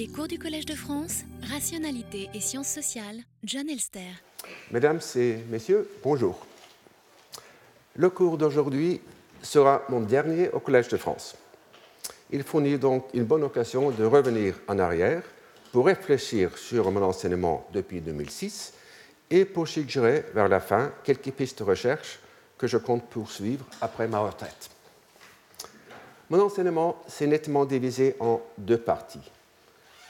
Les cours du Collège de France, Rationalité et Sciences sociales, John Elster. Mesdames et messieurs, bonjour. Le cours d'aujourd'hui sera mon dernier au Collège de France. Il fournit donc une bonne occasion de revenir en arrière pour réfléchir sur mon enseignement depuis 2006 et pour suggérer vers la fin quelques pistes de recherche que je compte poursuivre après ma retraite. Mon enseignement s'est nettement divisé en deux parties.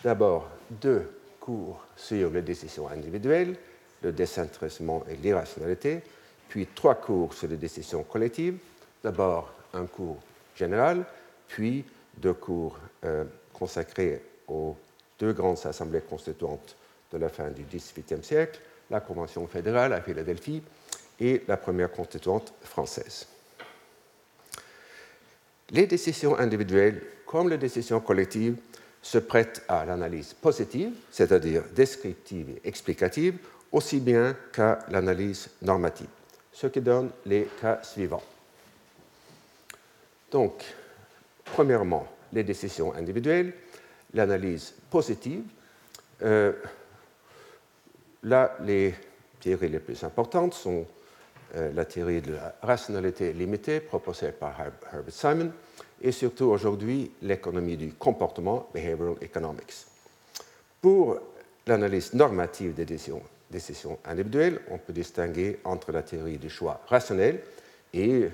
D'abord, deux cours sur les décisions individuelles, le désintéressement et l'irrationalité, puis trois cours sur les décisions collectives. D'abord, un cours général, puis deux cours euh, consacrés aux deux grandes assemblées constituantes de la fin du XVIIIe siècle, la Convention fédérale à Philadelphie et la première constituante française. Les décisions individuelles, comme les décisions collectives, se prêtent à l'analyse positive, c'est-à-dire descriptive et explicative, aussi bien qu'à l'analyse normative, ce qui donne les cas suivants. Donc, premièrement, les décisions individuelles, l'analyse positive. Euh, là, les théories les plus importantes sont euh, la théorie de la rationalité limitée proposée par Herbert Simon et surtout aujourd'hui l'économie du comportement, behavioral economics. Pour l'analyse normative des décisions, individuelles, on peut distinguer entre la théorie du choix rationnel et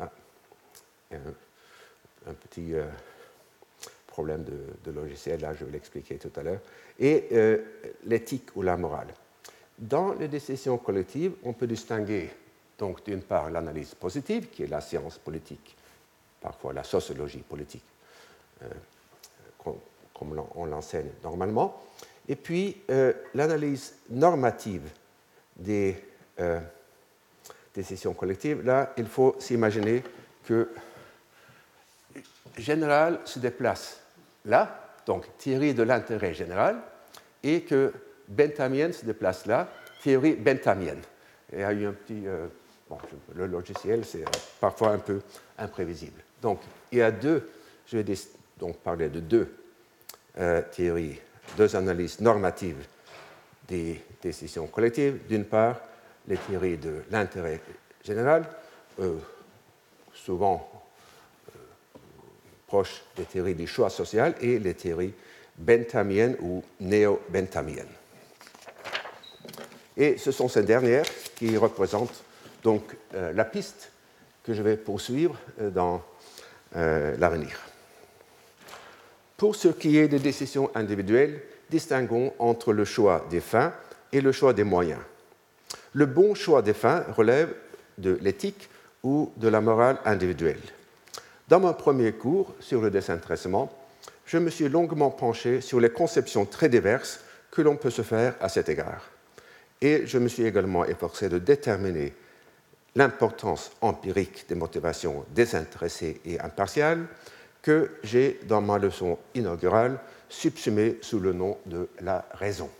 euh, un, petit euh, problème de, logiciel, là je vais l'expliquer tout à l'heure, et euh, l'éthique ou la morale. Dans les décisions collectives, on peut distinguer donc d'une part l'analyse positive, qui est la science politique, parfois la sociologie politique, euh, comme on l'enseigne normalement, et puis euh, l'analyse normative des décisions collectives. Là, il faut s'imaginer que général se déplace là, donc théorie de l'intérêt général, et que bentamienne se déplace là, théorie y a eu un petit. Euh, le logiciel, c'est parfois un peu imprévisible. Donc, il y a deux, je vais donc parler de deux euh, théories, deux analyses normatives des décisions collectives. D'une part, les théories de l'intérêt général, euh, souvent proches des théories du choix social et les théories benthamiennes ou néo-benthamiennes. Et ce sont ces dernières qui représentent donc euh, la piste que je vais poursuivre euh, dans euh, l'avenir. Pour ce qui est des décisions individuelles, distinguons entre le choix des fins et le choix des moyens. Le bon choix des fins relève de l'éthique ou de la morale individuelle. Dans mon premier cours sur le désintéressement, je me suis longuement penché sur les conceptions très diverses que l'on peut se faire à cet égard. Et je me suis également efforcé de déterminer l'importance empirique des motivations désintéressées et impartiales que j'ai, dans ma leçon inaugurale, subsumée sous le nom de la raison.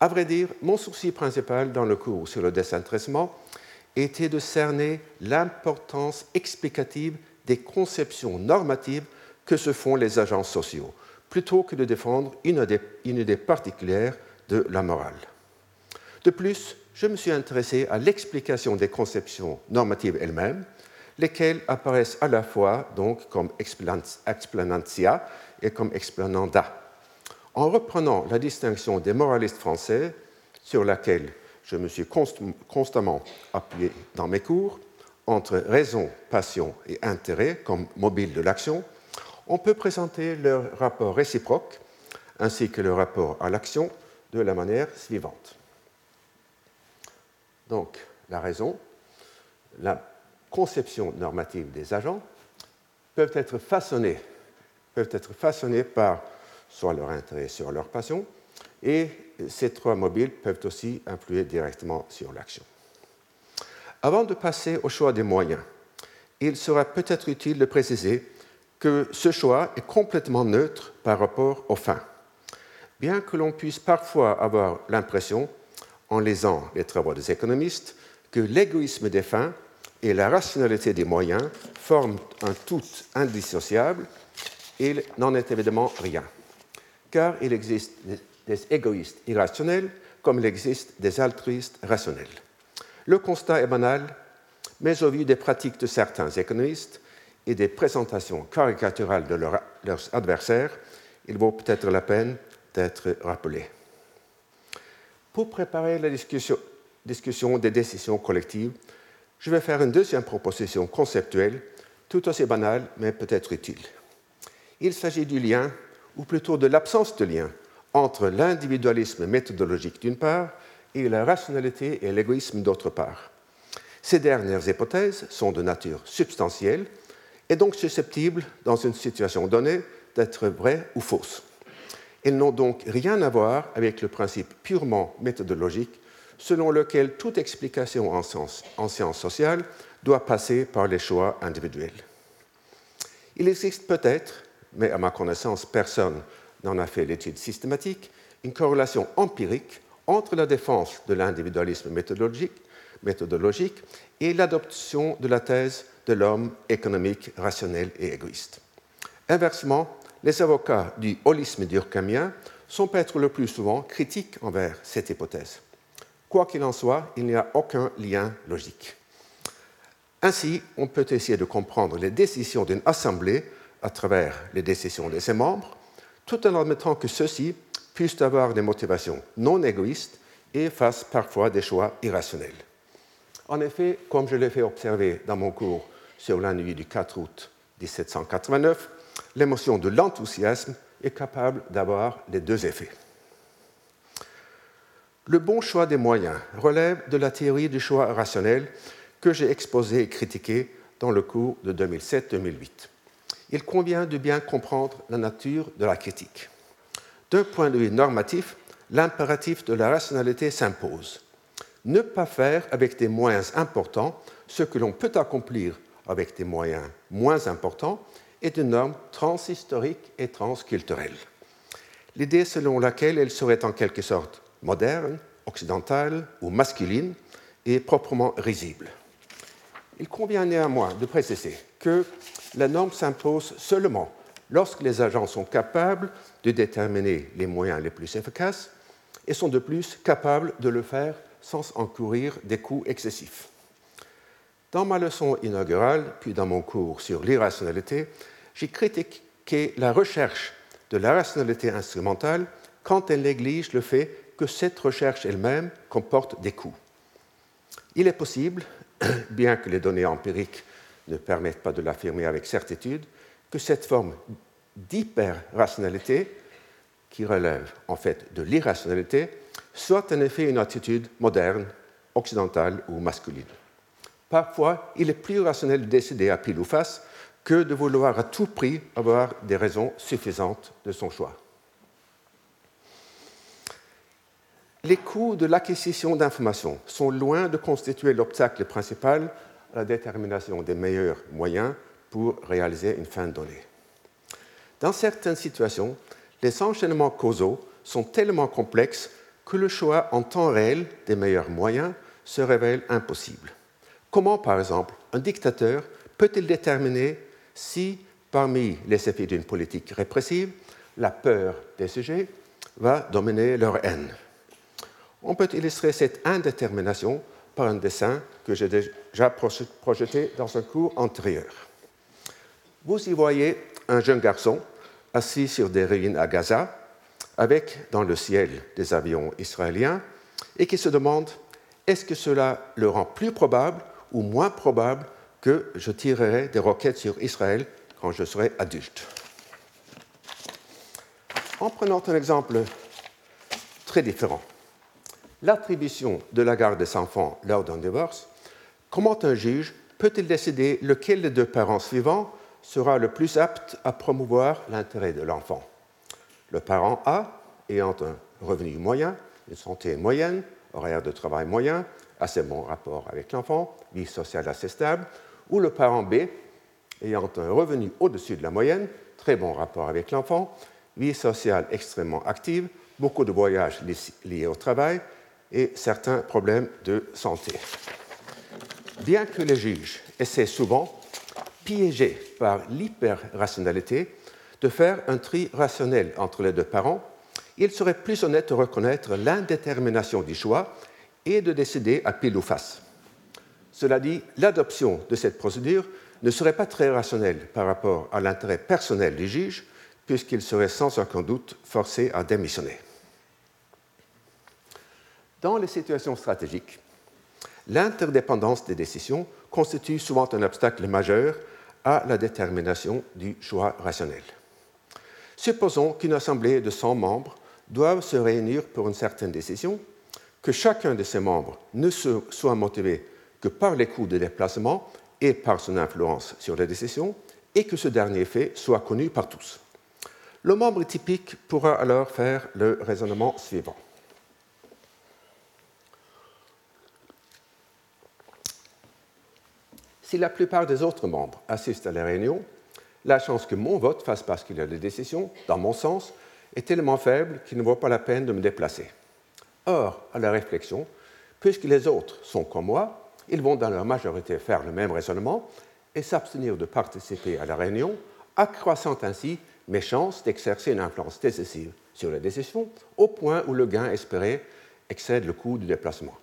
À vrai dire, mon souci principal dans le cours sur le désintéressement était de cerner l'importance explicative des conceptions normatives que se font les agents sociaux, plutôt que de défendre une idée, particulière de la morale. De plus, je me suis intéressé à l'explication des conceptions normatives elles-mêmes, lesquelles apparaissent à la fois donc comme explanantia et comme explananda. En reprenant la distinction des moralistes français, sur laquelle je me suis constamment appuyé dans mes cours entre raison, passion et intérêt comme mobile de l'action, on peut présenter leur rapport réciproque ainsi que le rapport à l'action de la manière suivante. Donc, la raison, la conception normative des agents peuvent être façonnées par soit leur intérêt, soit leur passion, et ces trois mobiles peuvent aussi influer directement sur l'action. Avant de passer au choix des moyens, il sera peut-être utile de préciser que ce choix est complètement neutre par rapport aux fins. Bien que l'on puisse parfois avoir l'impression, en lisant les travaux des économistes, que l'égoïsme des fins et la rationalité des moyens forment un tout indissociable, il n'en est évidemment rien, car il existe des égoïstes irrationnels comme il existe des altruistes rationnels. Le constat est banal, mais au vu des pratiques de certains économistes et des présentations caricaturales de leurs adversaires, il vaut peut-être la peine d'être rappelé. Pour préparer la discussion, des décisions collectives, je vais faire une deuxième proposition conceptuelle, tout aussi banale, mais peut-être utile. Il s'agit du lien, ou plutôt de l'absence de lien, entre l'individualisme méthodologique d'une part et la rationalité et l'égoïsme d'autre part. Ces dernières hypothèses sont de nature substantielle et donc susceptibles, dans une situation donnée, d'être vraies ou fausses. Elles n'ont donc rien à voir avec le principe purement méthodologique selon lequel toute explication en, en sciences sociales doit passer par les choix individuels. Il existe peut-être, mais à ma connaissance, personne n'en a fait l'étude systématique, une corrélation empirique entre la défense de l'individualisme méthodologique, méthodologique et l'adoption de la thèse de l'homme économique, rationnel et égoïste. Inversement, les avocats du holisme durkheimien sont peut-être le plus souvent critiques envers cette hypothèse. Quoi qu'il en soit, il n'y a aucun lien logique. Ainsi, on peut essayer de comprendre les décisions d'une assemblée à travers les décisions de ses membres, tout en admettant que ceux-ci puissent avoir des motivations non égoïstes et fassent parfois des choix irrationnels. En effet, comme je l'ai fait observer dans mon cours sur la nuit du 4 août 1789, l'émotion de l'enthousiasme est capable d'avoir les deux effets. Le bon choix des moyens relève de la théorie du choix rationnel que j'ai exposée et critiquée dans le cours de 2007-2008 il convient de bien comprendre la nature de la critique. D'un point de vue normatif, l'impératif de la rationalité s'impose. Ne pas faire avec des moyens importants ce que l'on peut accomplir avec des moyens moins importants est une norme transhistorique et transculturelle. L'idée selon laquelle elle serait en quelque sorte moderne, occidentale ou masculine est proprement risible. Il convient néanmoins de préciser que la norme s'impose seulement lorsque les agents sont capables de déterminer les moyens les plus efficaces et sont de plus capables de le faire sans encourir des coûts excessifs. Dans ma leçon inaugurale, puis dans mon cours sur l'irrationalité, j'ai critiqué la recherche de la rationalité instrumentale quand elle néglige le fait que cette recherche elle-même comporte des coûts. Il est possible, bien que les données empiriques ne permettent pas de l'affirmer avec certitude, que cette forme d'hyper-rationalité, qui relève en fait de l'irrationalité, soit en effet une attitude moderne, occidentale ou masculine. Parfois, il est plus rationnel de décider à pile ou face que de vouloir à tout prix avoir des raisons suffisantes de son choix. Les coûts de l'acquisition d'informations sont loin de constituer l'obstacle principal la détermination des meilleurs moyens pour réaliser une fin donnée. Dans certaines situations, les enchaînements causaux sont tellement complexes que le choix en temps réel des meilleurs moyens se révèle impossible. Comment, par exemple, un dictateur peut-il déterminer si, parmi les effets d'une politique répressive, la peur des sujets va dominer leur haine On peut illustrer cette indétermination par un dessin que j'ai déjà projeté dans un cours antérieur. Vous y voyez un jeune garçon assis sur des ruines à Gaza, avec dans le ciel des avions israéliens, et qui se demande est-ce que cela le rend plus probable ou moins probable que je tirerai des roquettes sur Israël quand je serai adulte. En prenant un exemple très différent, l'attribution de la garde des enfants lors d'un divorce, comment un juge peut-il décider lequel des deux parents suivants sera le plus apte à promouvoir l'intérêt de l'enfant? Le parent A, ayant un revenu moyen, une santé moyenne, horaire de travail moyen, assez bon rapport avec l'enfant, vie sociale assez stable, ou le parent B, ayant un revenu au-dessus de la moyenne, très bon rapport avec l'enfant, vie sociale extrêmement active, beaucoup de voyages liés au travail, et certains problèmes de santé. Bien que les juges essaient souvent, piégés par l'hyper-rationalité, de faire un tri rationnel entre les deux parents, il serait plus honnête de reconnaître l'indétermination du choix et de décider à pile ou face. Cela dit, l'adoption de cette procédure ne serait pas très rationnelle par rapport à l'intérêt personnel du juge, puisqu'il serait sans aucun doute forcé à démissionner. Dans les situations stratégiques, l'interdépendance des décisions constitue souvent un obstacle majeur à la détermination du choix rationnel. Supposons qu'une assemblée de 100 membres doive se réunir pour une certaine décision, que chacun de ces membres ne soit motivé que par les coûts de déplacement et par son influence sur la décision, et que ce dernier fait soit connu par tous. Le membre typique pourra alors faire le raisonnement suivant. Si la plupart des autres membres assistent à la réunion, la chance que mon vote fasse a des décisions, dans mon sens, est tellement faible qu'il ne vaut pas la peine de me déplacer. Or, à la réflexion, puisque les autres sont comme moi, ils vont dans leur majorité faire le même raisonnement et s'abstenir de participer à la réunion, accroissant ainsi mes chances d'exercer une influence décisive sur la décision au point où le gain espéré excède le coût du déplacement.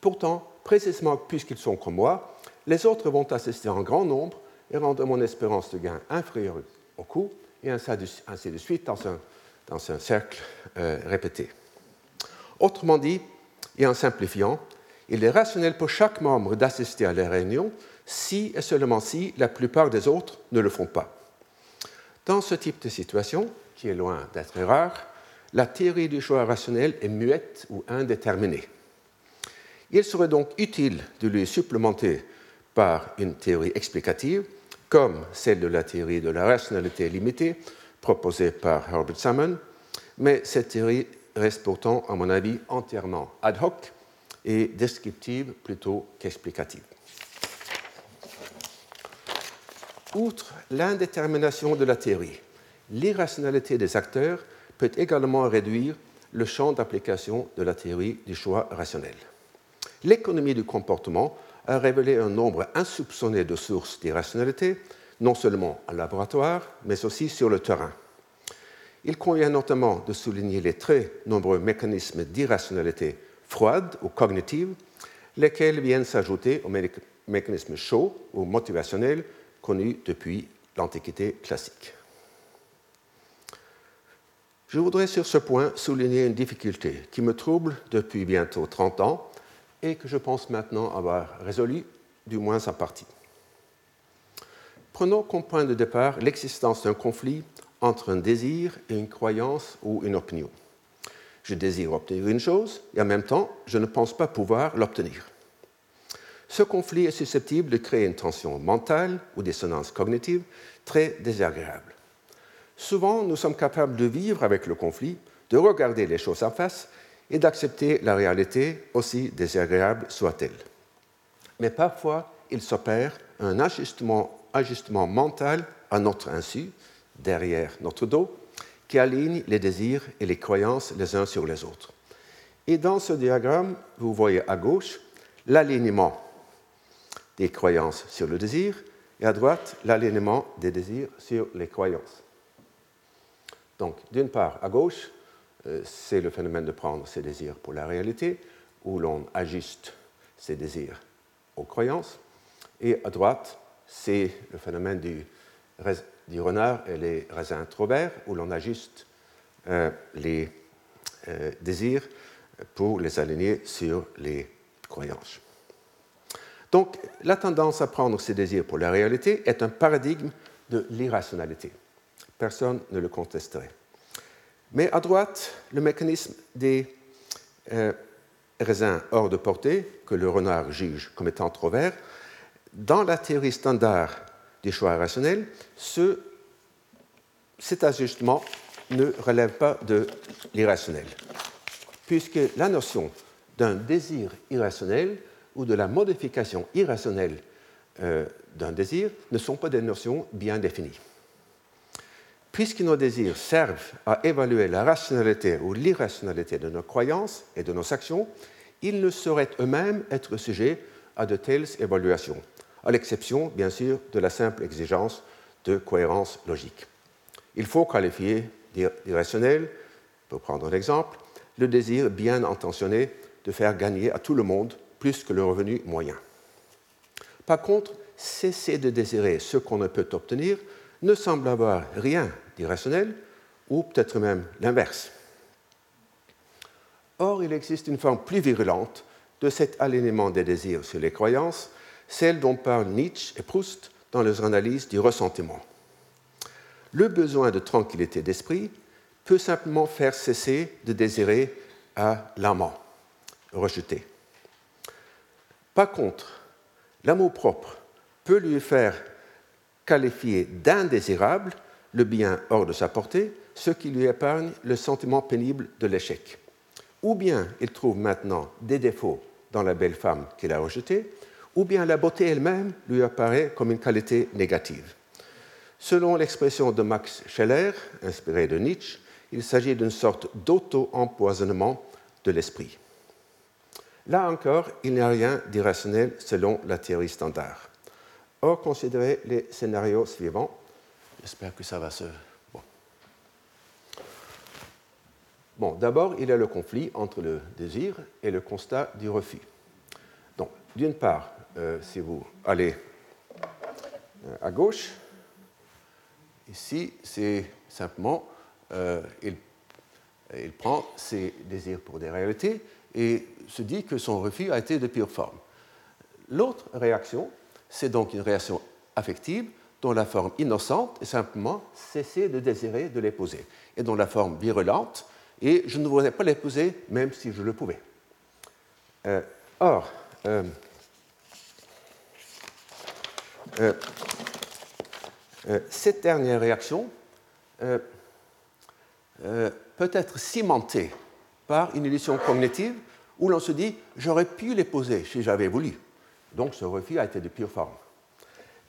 Pourtant, précisément puisqu'ils sont comme moi, les autres vont assister en grand nombre et rendre mon espérance de gain inférieure au coût, et ainsi de suite dans un, dans un cercle euh, répété. Autrement dit, et en simplifiant, il est rationnel pour chaque membre d'assister à la réunion si et seulement si la plupart des autres ne le font pas. Dans ce type de situation, qui est loin d'être rare, la théorie du choix rationnel est muette ou indéterminée. Il serait donc utile de lui supplémenter par une théorie explicative, comme celle de la théorie de la rationalité limitée proposée par Herbert Salmon, mais cette théorie reste pourtant, à mon avis, entièrement ad hoc et descriptive plutôt qu'explicative. Outre l'indétermination de la théorie, l'irrationalité des acteurs peut également réduire le champ d'application de la théorie du choix rationnel. L'économie du comportement a révélé un nombre insoupçonné de sources d'irrationalité, non seulement en laboratoire, mais aussi sur le terrain. Il convient notamment de souligner les très nombreux mécanismes d'irrationalité froide ou cognitive, lesquels viennent s'ajouter aux mécanismes chauds ou motivationnels connus depuis l'Antiquité classique. Je voudrais sur ce point souligner une difficulté qui me trouble depuis bientôt 30 ans et que je pense maintenant avoir résolu, du moins en partie. Prenons comme point de départ l'existence d'un conflit entre un désir et une croyance ou une opinion. Je désire obtenir une chose et en même temps, je ne pense pas pouvoir l'obtenir. Ce conflit est susceptible de créer une tension mentale ou dissonance cognitive très désagréable. Souvent, nous sommes capables de vivre avec le conflit, de regarder les choses en face et d'accepter la réalité, aussi désagréable soit-elle. Mais parfois, il s'opère un ajustement, ajustement mental à notre insu, derrière notre dos, qui aligne les désirs et les croyances les uns sur les autres. Et dans ce diagramme, vous voyez à gauche l'alignement des croyances sur le désir et à droite l'alignement des désirs sur les croyances. Donc, d'une part, à gauche, euh, c'est le phénomène de prendre ses désirs pour la réalité, où l'on ajuste ses désirs aux croyances. Et à droite, c'est le phénomène du, renard et les raisins trop verts, où l'on ajuste euh, les euh, désirs pour les aligner sur les croyances. Donc, la tendance à prendre ses désirs pour la réalité est un paradigme de l'irrationalité. Personne ne le contesterait. Mais à droite, le mécanisme des euh, raisins hors de portée, que le renard juge comme étant trop verts, dans la théorie standard des choix rationnels, ce, cet ajustement ne relève pas de l'irrationnel, puisque la notion d'un désir irrationnel ou de la modification irrationnelle euh, d'un désir ne sont pas des notions bien définies. Puisque nos désirs servent à évaluer la rationalité ou l'irrationalité de nos croyances et de nos actions, ils ne sauraient eux-mêmes être sujets à de telles évaluations, à l'exception, bien sûr, de la simple exigence de cohérence logique. Il faut qualifier d'irrationnel, pour prendre l'exemple, le désir bien intentionné de faire gagner à tout le monde plus que le revenu moyen. Par contre, cesser de désirer ce qu'on ne peut obtenir ne semble avoir rien d'irrationnel, ou peut-être même l'inverse. Or, il existe une forme plus virulente de cet alignement des désirs sur les croyances, celle dont parlent Nietzsche et Proust dans leurs analyses du ressentiment. Le besoin de tranquillité d'esprit peut simplement faire cesser de désirer à l'amant rejeté. Par contre, l'amour propre peut lui faire qualifier d'indésirable le bien hors de sa portée, ce qui lui épargne le sentiment pénible de l'échec. Ou bien il trouve maintenant des défauts dans la belle femme qu'il a rejetée, ou bien la beauté elle-même lui apparaît comme une qualité négative. Selon l'expression de Max Scheller, inspiré de Nietzsche, il s'agit d'une sorte d'auto-empoisonnement de l'esprit. Là encore, il n'y a rien d'irrationnel selon la théorie standard. Or, considérez les scénarios suivants. J'espère que ça va se. Bon, bon d'abord, il y a le conflit entre le désir et le constat du refus. Donc, d'une part, euh, si vous allez euh, à gauche, ici, c'est simplement, euh, il, il prend ses désirs pour des réalités et se dit que son refus a été de pure forme. L'autre réaction, c'est donc une réaction affective dont la forme innocente est simplement cesser de désirer de l'épouser, et dont la forme virulente est je ne voudrais pas l'épouser même si je le pouvais. Euh, or, euh, cette dernière réaction peut être cimentée par une illusion cognitive où l'on se dit j'aurais pu les poser si j'avais voulu. Donc ce refus a été de pure forme.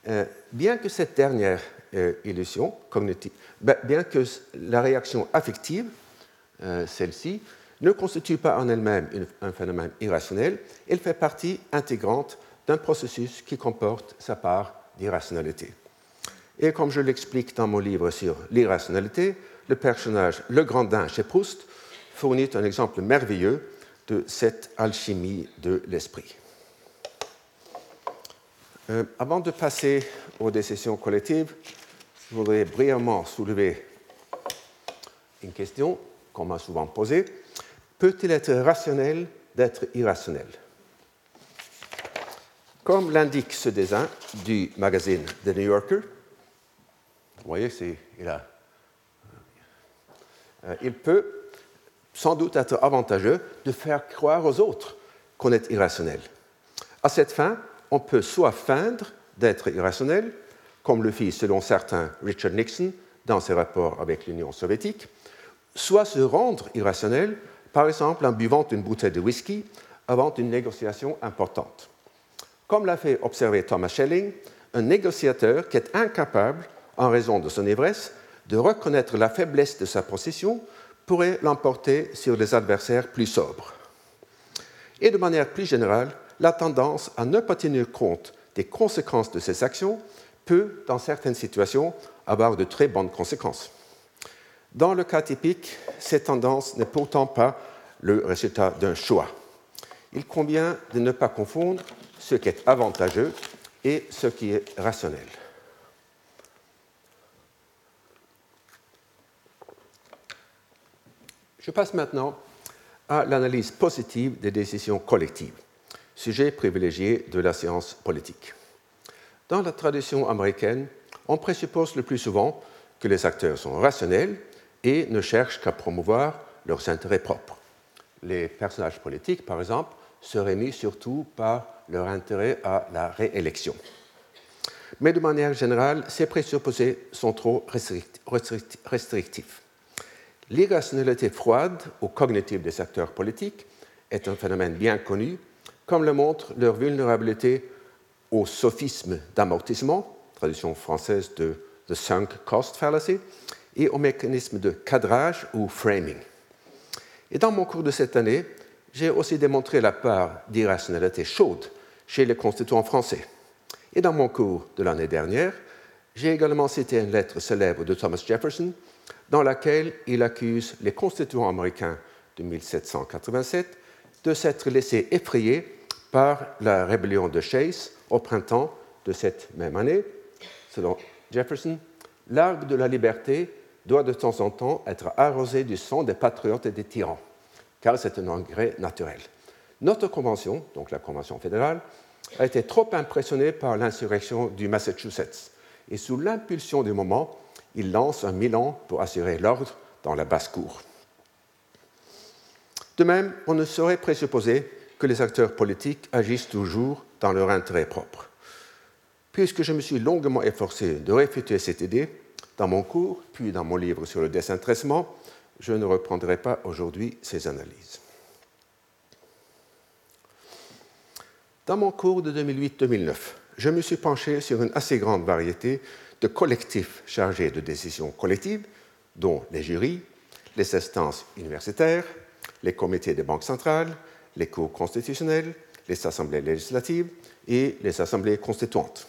Euh, bien que cette dernière euh, illusion cognitive, ben, bien que la réaction affective, euh, celle-ci, ne constitue pas en elle-même un phénomène irrationnel, elle fait partie intégrante d'un processus qui comporte sa part d'irrationalité. Et comme je l'explique dans mon livre sur l'irrationalité, le personnage Le Grandin chez Proust fournit un exemple merveilleux de cette alchimie de l'esprit. Euh, avant de passer aux décisions collectives, je voudrais brièvement soulever une question qu'on m'a souvent posée. Peut-il être rationnel d'être irrationnel? Comme l'indique ce dessin du magazine The New Yorker, voyez, il, a, euh, il peut sans doute être avantageux de faire croire aux autres qu'on est irrationnel. À cette fin, on peut soit feindre d'être irrationnel, comme le fit selon certains Richard Nixon dans ses rapports avec l'Union soviétique, soit se rendre irrationnel, par exemple en buvant une bouteille de whisky avant une négociation importante. Comme l'a fait observer Thomas Schelling, un négociateur qui est incapable, en raison de son ivresse, de reconnaître la faiblesse de sa position pourrait l'emporter sur des adversaires plus sobres. Et de manière plus générale, la tendance à ne pas tenir compte des conséquences de ces actions peut, dans certaines situations, avoir de très bonnes conséquences. Dans le cas typique, cette tendance n'est pourtant pas le résultat d'un choix. Il convient de ne pas confondre ce qui est avantageux et ce qui est rationnel. Je passe maintenant à l'analyse positive des décisions collectives, sujet privilégié de la science politique. Dans la tradition américaine, on présuppose le plus souvent que les acteurs sont rationnels et ne cherchent qu'à promouvoir leurs intérêts propres. Les personnages politiques, par exemple, seraient mis surtout par leur intérêt à la réélection. Mais de manière générale, ces présupposés sont trop restrictifs. L'irrationalité froide ou cognitive des acteurs politiques est un phénomène bien connu, comme le montre leur vulnérabilité au sophisme d'amortissement, traduction française de The Sunk Cost Fallacy, et au mécanisme de cadrage ou framing. Et dans mon cours de cette année, j'ai aussi démontré la part d'irrationalité chaude chez les constituants français. Et dans mon cours de l'année dernière, j'ai également cité une lettre célèbre de Thomas Jefferson dans laquelle il accuse les constituants américains de 1787 de s'être laissés effrayer par la rébellion de Chase au printemps de cette même année. Selon Jefferson, l'arbre de la liberté doit de temps en temps être arrosé du sang des patriotes et des tyrans, car c'est un engrais naturel. Notre convention, donc la Convention fédérale, a été trop impressionnée par l'insurrection du Massachusetts, et sous l'impulsion du moment, il lance un Milan pour assurer l'ordre dans la basse-cour. De même, on ne saurait présupposer que les acteurs politiques agissent toujours dans leur intérêt propre. Puisque je me suis longuement efforcé de réfuter cette idée dans mon cours, puis dans mon livre sur le désintéressement, je ne reprendrai pas aujourd'hui ces analyses. Dans mon cours de 2008-2009, je me suis penché sur une assez grande variété de collectifs chargés de décisions collectives, dont les jurys, les instances universitaires, les comités des banques centrales, les cours constitutionnels, les assemblées législatives et les assemblées constituantes.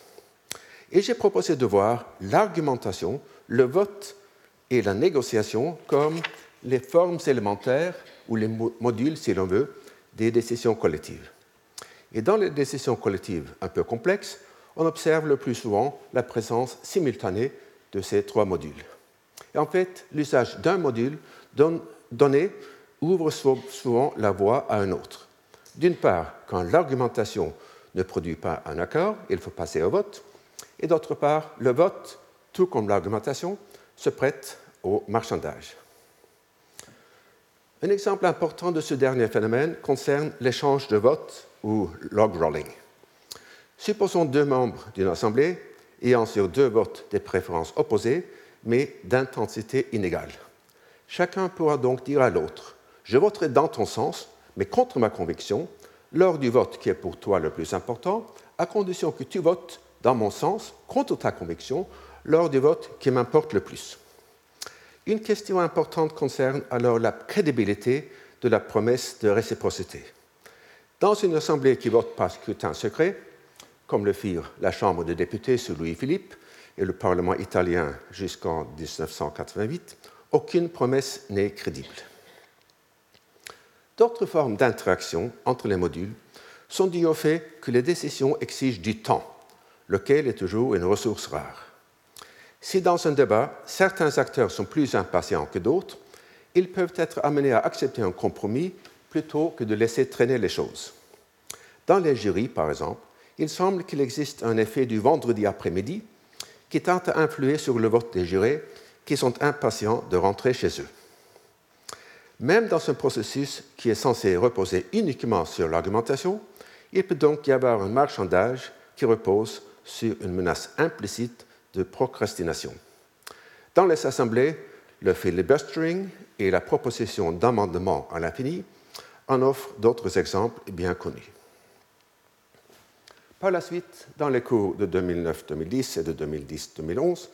Et j'ai proposé de voir l'argumentation, le vote et la négociation comme les formes élémentaires ou les modules, si l'on veut, des décisions collectives. Et dans les décisions collectives un peu complexes, on observe le plus souvent la présence simultanée de ces trois modules. Et en fait, l'usage d'un module donné ouvre souvent la voie à un autre. D'une part, quand l'argumentation ne produit pas un accord, il faut passer au vote. Et d'autre part, le vote, tout comme l'argumentation, se prête au marchandage. Un exemple important de ce dernier phénomène concerne l'échange de votes ou log rolling. Supposons deux membres d'une assemblée ayant sur deux votes des préférences opposées, mais d'intensité inégale. Chacun pourra donc dire à l'autre je voterai dans ton sens, mais contre ma conviction, lors du vote qui est pour toi le plus important, à condition que tu votes dans mon sens, contre ta conviction, lors du vote qui m'importe le plus. Une question importante concerne alors la crédibilité de la promesse de réciprocité. Dans une assemblée qui vote par scrutin secret, comme le firent la Chambre des députés sous Louis-Philippe et le Parlement italien jusqu'en 1988, aucune promesse n'est crédible. D'autres formes d'interaction entre les modules sont dues au fait que les décisions exigent du temps, lequel est toujours une ressource rare. Si dans un débat, certains acteurs sont plus impatients que d'autres, ils peuvent être amenés à accepter un compromis plutôt que de laisser traîner les choses. Dans les jurys, par exemple, il semble qu'il existe un effet du vendredi après-midi qui tente à influer sur le vote des jurés qui sont impatients de rentrer chez eux. Même dans un processus qui est censé reposer uniquement sur l'argumentation, il peut donc y avoir un marchandage qui repose sur une menace implicite de procrastination. Dans les assemblées, le filibustering et la proposition d'amendement à l'infini en offrent d'autres exemples bien connus. Par la suite, dans les cours de 2009-2010 et de 2010-2011,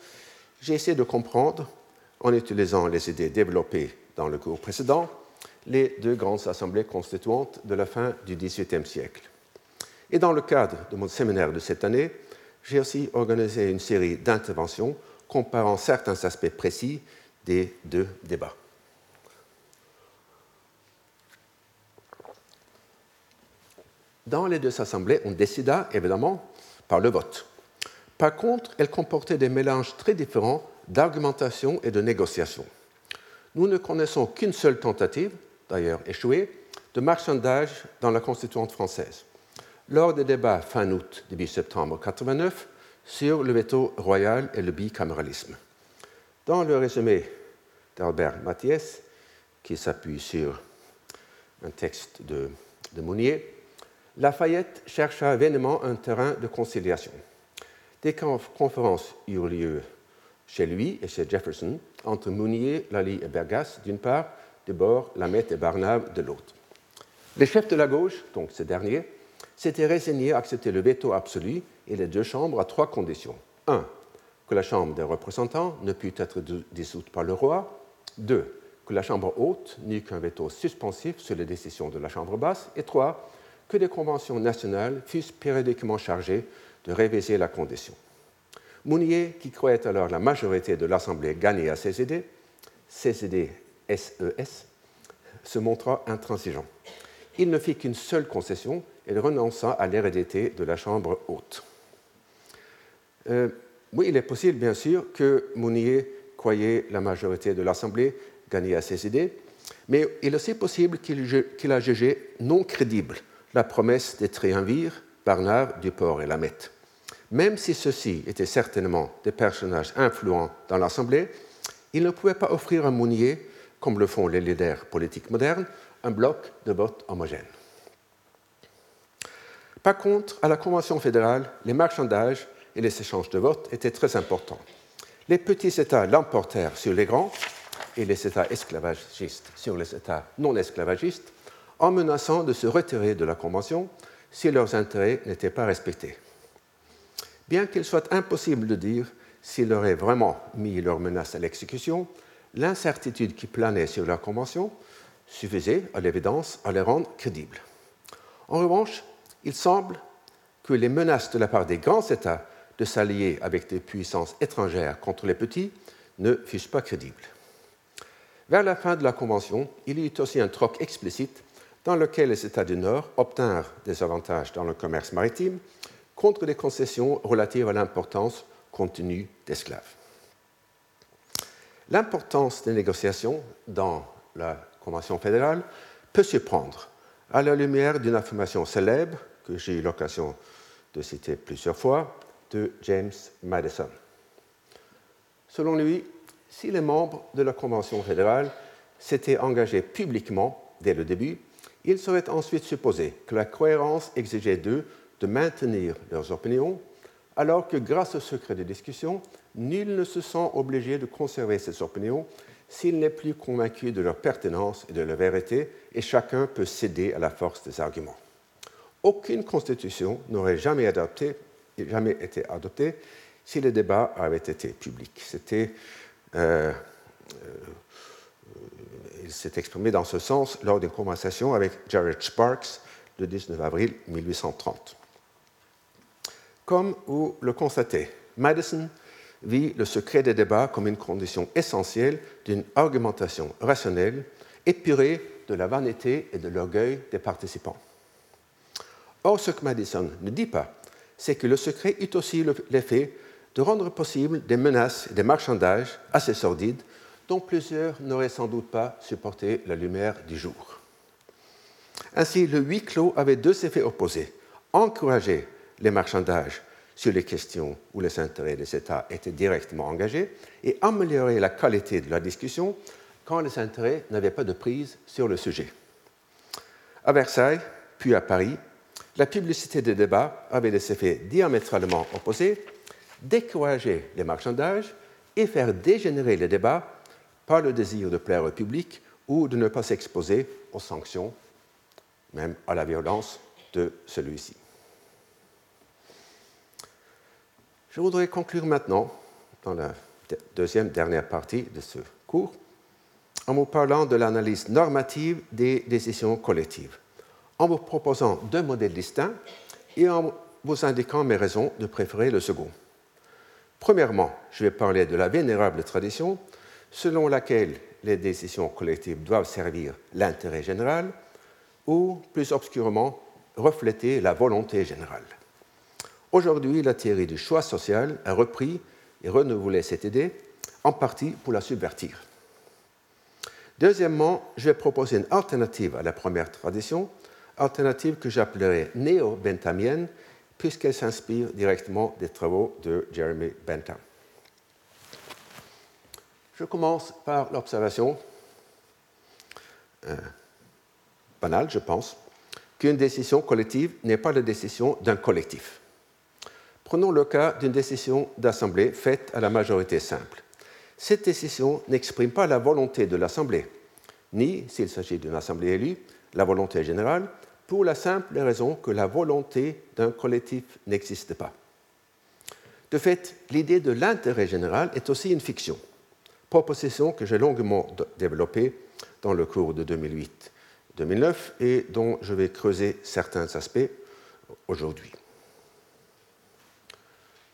j'ai essayé de comprendre, en utilisant les idées développées dans le cours précédent, les deux grandes assemblées constituantes de la fin du XVIIIe siècle. Et dans le cadre de mon séminaire de cette année, j'ai aussi organisé une série d'interventions comparant certains aspects précis des deux débats. Dans les deux assemblées, on décida évidemment par le vote. Par contre, elles comportaient des mélanges très différents d'argumentation et de négociation nous ne connaissons qu'une seule tentative, d'ailleurs échouée, de marchandage dans la constituante française, lors des débats fin août, début septembre 1989 sur le veto royal et le bicaméralisme. Dans le résumé d'Albert Mathiès, qui s'appuie sur un texte de, de Mounier, Lafayette chercha vainement un terrain de conciliation. Des conférences eurent lieu chez lui et chez Jefferson, entre Mounier, Lally et Bergas d'une part, de bord Lamette et Barnave de l'autre. Les chefs de la gauche, donc ces derniers, s'étaient résignés à accepter le veto absolu et les deux chambres à trois conditions. Un, que la Chambre des représentants ne pût être dissoute par le roi. Deux, que la Chambre haute n'eût qu'un veto suspensif sur les décisions de la Chambre basse. Et trois, que les conventions nationales fussent périodiquement chargées de réviser la condition. Mounier, qui croyait alors la majorité de l'Assemblée gagner à CCD, CCD SES, se montra intransigeant. Il ne fit qu'une seule concession, et renonça à l'hérédité de la Chambre haute. Euh, oui, il est possible, bien sûr, que Mounier croyait la majorité de l'Assemblée gagner à ses idées, mais il est aussi possible qu'il a jugé non crédible la promesse des triumvirs, Barnard, Duport et Lamette. Même si ceux-ci étaient certainement des personnages influents dans l'Assemblée, il ne pouvait pas offrir à Mounier, comme le font les leaders politiques modernes, un bloc de vote homogène. Par contre, à la Convention fédérale, les marchandages et les échanges de vote étaient très importants. Les petits États l'emportèrent sur les grands et les États esclavagistes sur les États non esclavagistes en menaçant de se retirer de la Convention si leurs intérêts n'étaient pas respectés. Bien qu'il soit impossible de dire s'ils auraient vraiment mis leurs menaces à l'exécution, l'incertitude qui planait sur la Convention suffisait, à l'évidence, à les rendre crédibles. En revanche, il semble que les menaces de la part des grands États de s'allier avec des puissances étrangères contre les petits ne fussent pas crédibles. Vers la fin de la Convention, il y eut aussi un troc explicite dans lequel les États du Nord obtinrent des avantages dans le commerce maritime contre des concessions relatives à l'importance contenue d'esclaves. L'importance des négociations dans la Convention fédérale peut se prendre à la lumière d'une affirmation célèbre que j'ai eu l'occasion de citer plusieurs fois de James Madison. Selon lui, si les membres de la Convention fédérale s'étaient engagés publiquement dès le début, il serait ensuite supposé que la cohérence exigeait d'eux de maintenir leurs opinions, alors que grâce au secret de discussion, nul ne se sent obligé de conserver ses opinions s'il n'est plus convaincu de leur pertinence et de leur vérité, et chacun peut céder à la force des arguments. Aucune constitution n'aurait jamais, jamais, été adoptée si les débats avaient été publics. C'était, euh, euh, il s'est exprimé dans ce sens lors d'une conversation avec Jared Sparks le 19 avril 1830. Comme vous le constatez, Madison vit le secret des débats comme une condition essentielle d'une argumentation rationnelle, épurée de la vanité et de l'orgueil des participants. Or, ce que Madison ne dit pas, c'est que le secret eut aussi l'effet de rendre possible des menaces et des marchandages assez sordides dont plusieurs n'auraient sans doute pas supporté la lumière du jour. Ainsi, le huis clos avait deux effets opposés. Encourager les marchandages sur les questions où les intérêts des États étaient directement engagés et améliorer la qualité de la discussion quand les intérêts n'avaient pas de prise sur le sujet. À Versailles, puis à Paris, la publicité des débats avait des effets diamétralement opposés, décourager les marchandages et faire dégénérer les débats par le désir de plaire au public ou de ne pas s'exposer aux sanctions, même à la violence de celui-ci. Je voudrais conclure maintenant, dans la deuxième dernière partie de ce cours, en vous parlant de l'analyse normative des décisions collectives, en vous proposant deux modèles distincts et en vous indiquant mes raisons de préférer le second. Premièrement, je vais parler de la vénérable tradition selon laquelle les décisions collectives doivent servir l'intérêt général ou, plus obscurement, refléter la volonté générale. Aujourd'hui, la théorie du choix social a repris et renouvelé cette idée, en partie pour la subvertir. Deuxièmement, je vais proposer une alternative à la première tradition, alternative que j'appellerai néo-benthamienne, puisqu'elle s'inspire directement des travaux de Jeremy Bentham. Je commence par l'observation euh, banale, je pense, qu'une décision collective n'est pas la décision d'un collectif. Prenons le cas d'une décision d'Assemblée faite à la majorité simple. Cette décision n'exprime pas la volonté de l'Assemblée, ni, s'il s'agit d'une Assemblée élue, la volonté générale, pour la simple raison que la volonté d'un collectif n'existe pas. De fait, l'idée de l'intérêt général est aussi une fiction, proposition que j'ai longuement développée dans le cours de 2008-2009 et dont je vais creuser certains aspects aujourd'hui.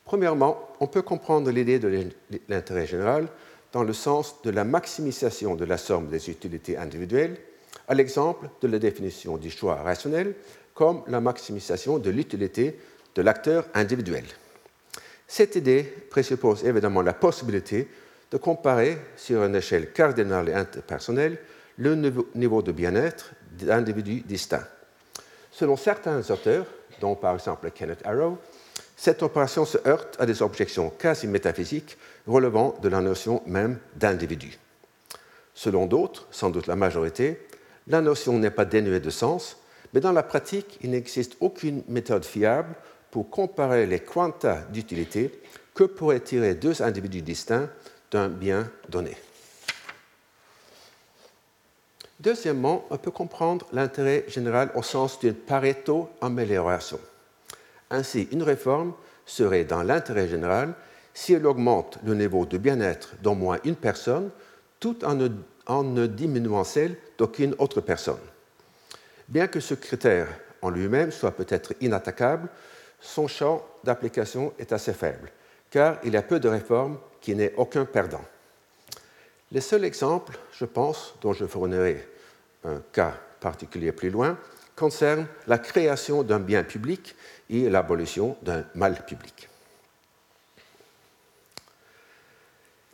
Premièrement, on peut comprendre l'idée de l'intérêt général dans le sens de la maximisation de la somme des utilités individuelles, à l'exemple de la définition du choix rationnel comme la maximisation de l'utilité de l'acteur individuel. Cette idée présuppose évidemment la possibilité de comparer sur une échelle cardinale et interpersonnelle le niveau de bien-être d'individus distincts. Selon certains auteurs, dont par exemple Kenneth Arrow, cette opération se heurte à des objections quasi métaphysiques relevant de la notion même d'individu. Selon d'autres, sans doute la majorité, la notion n'est pas dénuée de sens, mais dans la pratique, il n'existe aucune méthode fiable pour comparer les quantas d'utilité que pourraient tirer deux individus distincts d'un bien donné. Deuxièmement, on peut comprendre l'intérêt général au sens d'une Pareto-amélioration. Ainsi, une réforme serait dans l'intérêt général si elle augmente le niveau de bien-être d'au moins une personne tout en ne, en ne diminuant celle d'aucune autre personne. Bien que ce critère en lui-même soit peut-être inattaquable, son champ d'application est assez faible, car il y a peu de réformes qui n'aient aucun perdant. Les seuls exemples, je pense, dont je fournirai un cas particulier plus loin, concernent la création d'un bien public et l'abolition d'un mal public.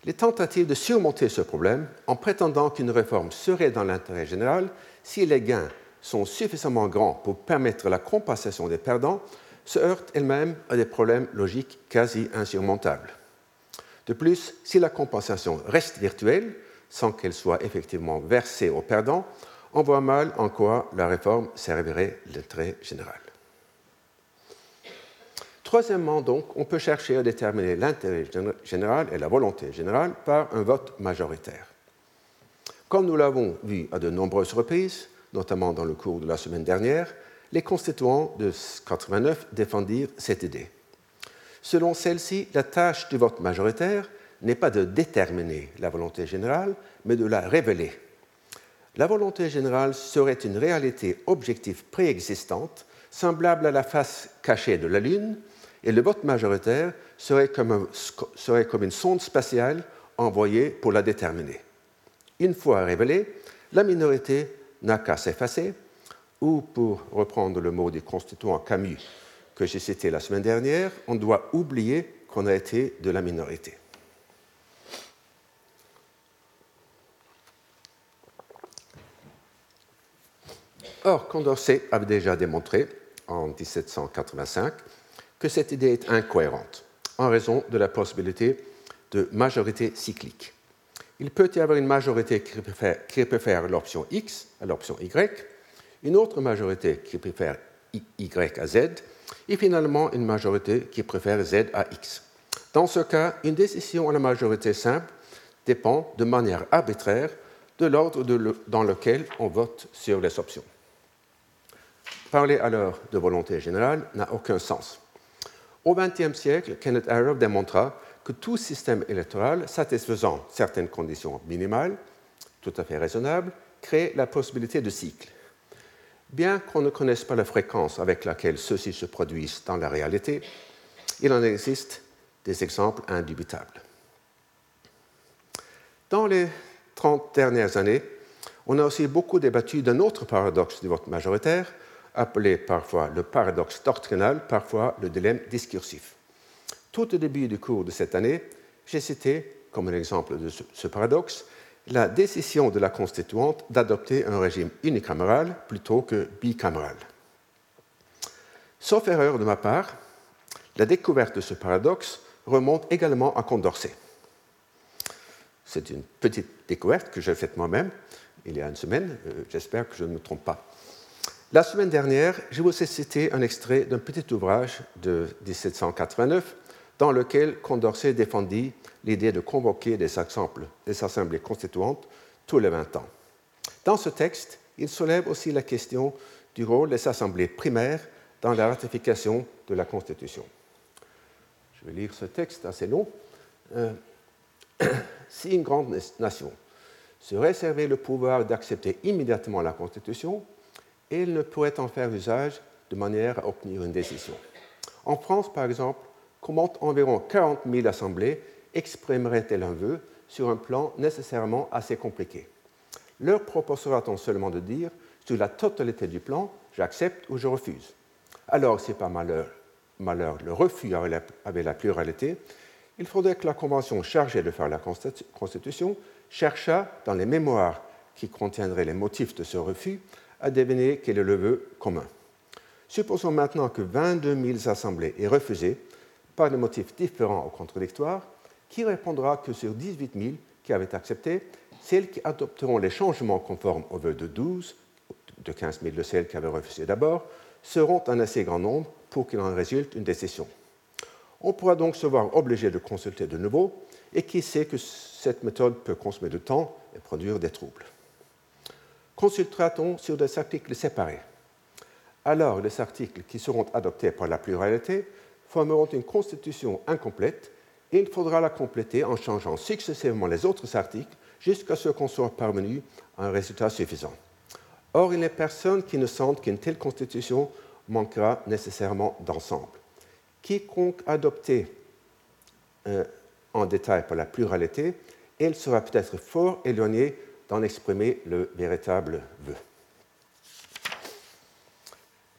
Les tentatives de surmonter ce problème en prétendant qu'une réforme serait dans l'intérêt général si les gains sont suffisamment grands pour permettre la compensation des perdants se heurtent elles-mêmes à des problèmes logiques quasi insurmontables. De plus, si la compensation reste virtuelle, sans qu'elle soit effectivement versée aux perdants, on voit mal en quoi la réforme servirait l'intérêt général. Troisièmement, donc, on peut chercher à déterminer l'intérêt général et la volonté générale par un vote majoritaire. Comme nous l'avons vu à de nombreuses reprises, notamment dans le cours de la semaine dernière, les constituants de 89 défendirent cette idée. Selon celle-ci, la tâche du vote majoritaire n'est pas de déterminer la volonté générale, mais de la révéler. La volonté générale serait une réalité objective préexistante, semblable à la face cachée de la Lune, et le vote majoritaire serait comme, une sonde spatiale envoyée pour la déterminer. Une fois révélée, la minorité n'a qu'à s'effacer, ou pour reprendre le mot du constituant Camus que j'ai cité la semaine dernière, on doit oublier qu'on a été de la minorité. Or, Condorcet avait déjà démontré, en 1785, que cette idée est incohérente, en raison de la possibilité de majorité cyclique. Il peut y avoir une majorité qui préfère, l'option X à l'option Y, une autre majorité qui préfère Y à Z, et finalement une majorité qui préfère Z à X. Dans ce cas, une décision à la majorité simple dépend de manière arbitraire de l'ordre dans lequel on vote sur les options. Parler alors de volonté générale n'a aucun sens. Au XXe siècle, Kenneth Arrow démontra que tout système électoral satisfaisant certaines conditions minimales, tout à fait raisonnables, crée la possibilité de cycle. Bien qu'on ne connaisse pas la fréquence avec laquelle ceux-ci se produisent dans la réalité, il en existe des exemples indubitables. Dans les 30 dernières années, on a aussi beaucoup débattu d'un autre paradoxe du vote majoritaire, appelé parfois le paradoxe doctrinal, parfois le dilemme discursif. Tout au début du cours de cette année, j'ai cité, comme un exemple de ce paradoxe, la décision de la constituante d'adopter un régime unicaméral plutôt que bicaméral. Sauf erreur de ma part, la découverte de ce paradoxe remonte également à Condorcet. C'est une petite découverte que j'ai faite moi-même il y a une semaine. Euh, j'espère que je ne me trompe pas. La semaine dernière, je vous ai cité un extrait d'un petit ouvrage de 1789 dans lequel Condorcet défendit l'idée de convoquer des, assemblées constituantes tous les 20 ans. Dans ce texte, il soulève aussi la question du rôle des assemblées primaires dans la ratification de la Constitution. Je vais lire ce texte assez long. Euh, si une grande nation se réservait le pouvoir d'accepter immédiatement la Constitution, elle ne pourrait en faire usage de manière à obtenir une décision. En France, par exemple, comment environ 40 000 assemblées exprimeraient-elles un vœu sur un plan nécessairement assez compliqué Leur proposera-t-on seulement de dire, sur la totalité du plan, j'accepte ou je refuse? Alors, si par malheur, malheur le refus avait la, pluralité, il faudrait que la Convention chargée de faire la Constitution cherchât dans les mémoires qui contiendraient les motifs de ce refus à deviner quel est le vœu commun. Supposons maintenant que 22 000 assemblées aient refusé, par des motifs différents ou contradictoires, qui répondra que sur 18 000 qui avaient accepté, celles qui adopteront les changements conformes au vœu de 12, de 15 000 de celles qui avaient refusé d'abord, seront un assez grand nombre pour qu'il en résulte une décision. On pourra donc se voir obligé de consulter de nouveau, et qui sait que cette méthode peut consommer du temps et produire des troubles. Consultera-t-on sur des articles séparés? Alors, les articles qui seront adoptés par la pluralité formeront une constitution incomplète il faudra la compléter en changeant successivement les autres articles jusqu'à ce qu'on soit parvenu à un résultat suffisant. Or, il n'est personne qui ne sente qu'une telle constitution manquera nécessairement d'ensemble. Quiconque adopté euh, en détail par la pluralité, elle sera peut-être fort éloignée d'en exprimer le véritable vœu.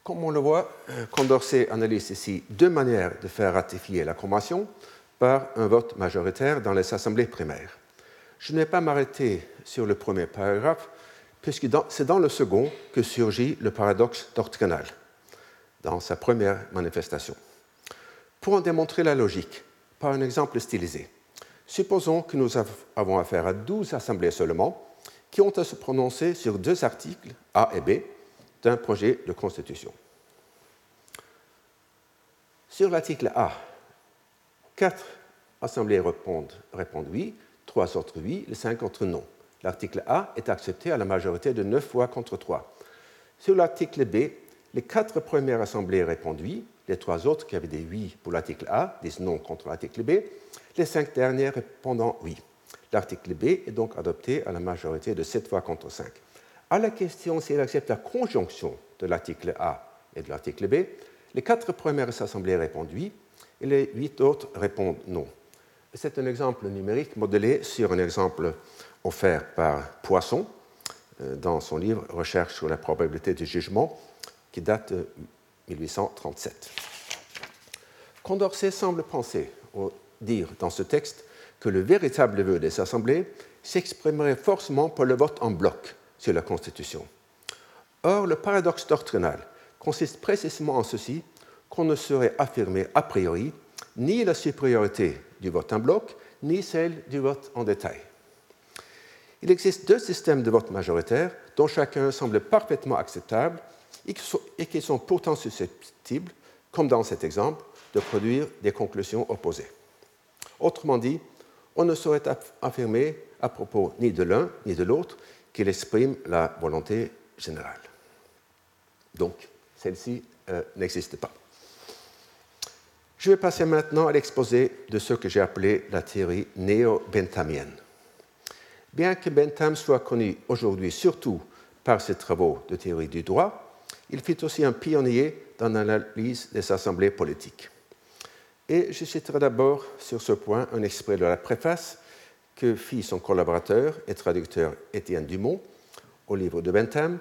Comme on le voit, euh, Condorcet analyse ici deux manières de faire ratifier la Convention par un vote majoritaire dans les assemblées primaires. Je ne vais pas m'arrêter sur le premier paragraphe, puisque c'est dans le second que surgit le paradoxe doctrinal, dans sa première manifestation. Pour en démontrer la logique, par un exemple stylisé, supposons que nous avons affaire à 12 assemblées seulement qui ont à se prononcer sur deux articles, A et B, d'un projet de constitution. Sur l'article A, quatre assemblées répondent, oui, trois autres oui, les cinq autres non. L'article A est accepté à la majorité de neuf voix contre trois. Sur l'article B, les quatre premières assemblées répondent oui, les trois autres qui avaient des oui pour l'article A disent non contre l'article B, les cinq dernières répondant oui. L'article B est donc adopté à la majorité de sept voix contre cinq. À la question s'il accepte la conjonction de l'article A et de l'article B, les quatre premières assemblées répondent oui et les huit autres répondent non. C'est un exemple numérique modélé sur un exemple offert par Poisson euh, dans son livre Recherche sur la probabilité du jugement qui date de 1837. Condorcet semble penser, ou dire dans ce texte, que le véritable vœu des assemblées s'exprimerait forcément par le vote en bloc sur la Constitution. Or, le paradoxe doctrinal consiste précisément en ceci qu'on ne saurait affirmer a priori ni la supériorité du vote en bloc, ni celle du vote en détail. Il existe deux systèmes de vote majoritaire dont chacun semble parfaitement acceptable et qui sont pourtant susceptibles, comme dans cet exemple, de produire des conclusions opposées. Autrement dit, on ne saurait affirmer à propos ni de l'un ni de l'autre qu'il exprime la volonté générale. Donc, celle-ci euh, n'existe pas. Je vais passer maintenant à l'exposé de ce que j'ai appelé la théorie néo-benthamienne. Bien que Bentham soit connu aujourd'hui surtout par ses travaux de théorie du droit, il fut aussi un pionnier dans l'analyse des assemblées politiques. Et je citerai d'abord sur ce point un extrait de la préface que fit son collaborateur et traducteur Étienne Dumont au livre de Bentham,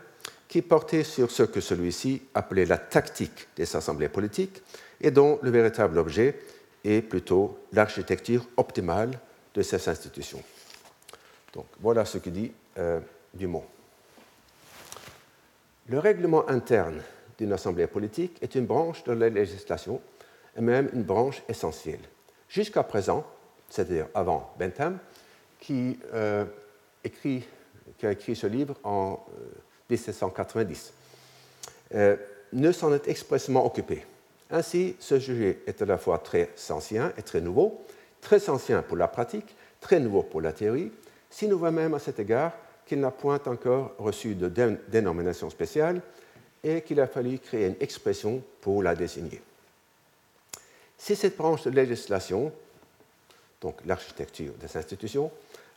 qui portait sur ce que celui-ci appelait la tactique des assemblées politiques et dont le véritable objet est plutôt l'architecture optimale de ces institutions. Donc voilà ce que dit euh, Dumont. Le règlement interne d'une assemblée politique est une branche de la législation et même une branche essentielle. Jusqu'à présent, c'est-à-dire avant Bentham, qui, euh, écrit, qui, a écrit ce livre en 1790, euh, ne s'en est expressément occupé. Ainsi, ce sujet est à la fois très ancien et très nouveau, très ancien pour la pratique, très nouveau pour la théorie, si nous voyons même à cet égard qu'il n'a point encore reçu de dénomination spéciale et qu'il a fallu créer une expression pour la désigner. Si cette branche de législation, donc l'architecture des institutions,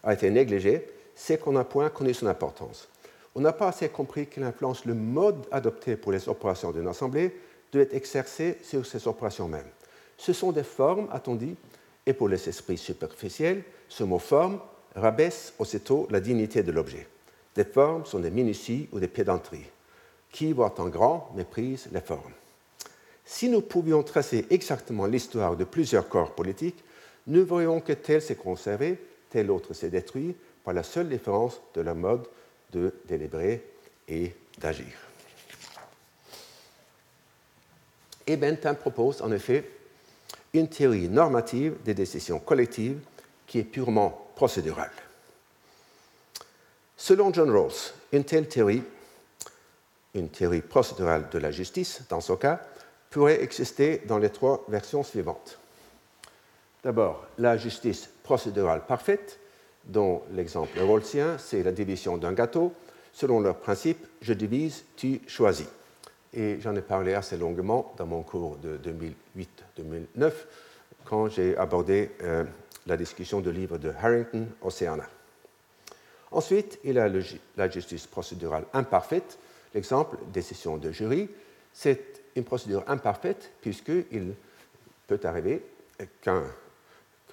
a été négligée, c'est qu'on n'a point connu son importance. On n'a pas assez compris quelle influence le mode adopté pour les opérations d'une assemblée devait exercer sur ces opérations mêmes. Ce sont des formes, a-t-on dit, et pour les esprits superficiels, ce mot forme rabaisse aussitôt la dignité de l'objet. Des formes sont des minuties ou des pédanteries. Qui voit en grand méprise les formes. Si nous pouvions tracer exactement l'histoire de plusieurs corps politiques, nous voyons que tel s'est conservé, tel autre s'est détruit, par la seule différence de leur mode de délibérer et d'agir. Et Bentham propose en effet une théorie normative des décisions collectives qui est purement procédurale. Selon John Rawls, une telle théorie, une théorie procédurale de la justice, dans ce cas, pourrait exister dans les trois versions suivantes. D'abord, la justice procédurale parfaite, dont l'exemple rawlsien, c'est la division d'un gâteau. Selon leur principe, je divise, tu choisis. Et j'en ai parlé assez longuement dans mon cours de 2008-2009, quand j'ai abordé euh, la discussion du livre de Harrington, Oceana. Ensuite, il y a la justice procédurale imparfaite. L'exemple, décision de jury, c'est une procédure imparfaite puisqu'il peut arriver qu'un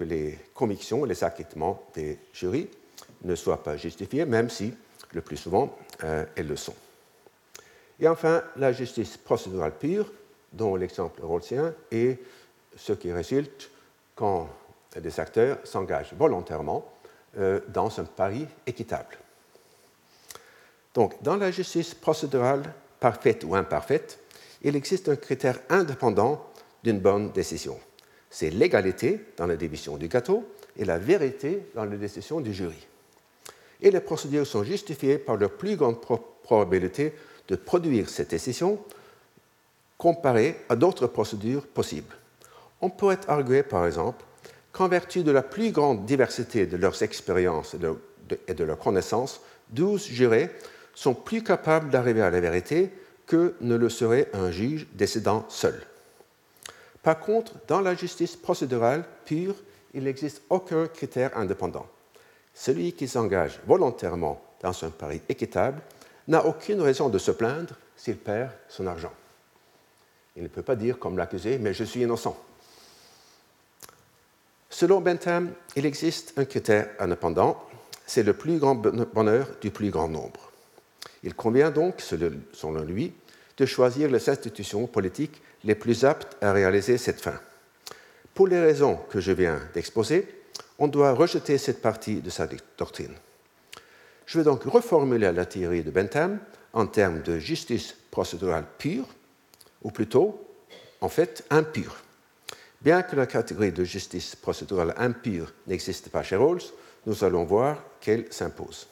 que les convictions, les acquittements des jurys ne soient pas justifiés, même si, le plus souvent, euh, elles le sont. Et enfin, la justice procédurale pure, dont l'exemple rawlsien est ce qui résulte quand des acteurs s'engagent volontairement euh, dans un pari équitable. Donc, dans la justice procédurale parfaite ou imparfaite, il existe un critère indépendant d'une bonne décision c'est l'égalité dans la division du gâteau et la vérité dans la décision du jury. Et les procédures sont justifiées par leur plus grande probabilité de produire cette décision comparée à d'autres procédures possibles. On pourrait arguer, par exemple, qu'en vertu de la plus grande diversité de leurs expériences et de leurs connaissances, douze jurés sont plus capables d'arriver à la vérité que ne le serait un juge décidant seul. Par contre, dans la justice procédurale pure, il n'existe aucun critère indépendant. Celui qui s'engage volontairement dans un pari équitable n'a aucune raison de se plaindre s'il perd son argent. Il ne peut pas dire, comme l'accusé, mais je suis innocent. Selon Bentham, il existe un critère indépendant, c'est le plus grand bonheur du plus grand nombre. Il convient donc, selon lui, de choisir les institutions politiques les plus aptes à réaliser cette fin. Pour les raisons que je viens d'exposer, on doit rejeter cette partie de sa doctrine. Je vais donc reformuler la théorie de Bentham en termes de justice procédurale pure, ou plutôt, en fait, impure. Bien que la catégorie de justice procédurale impure n'existe pas chez Rawls, nous allons voir qu'elle s'impose.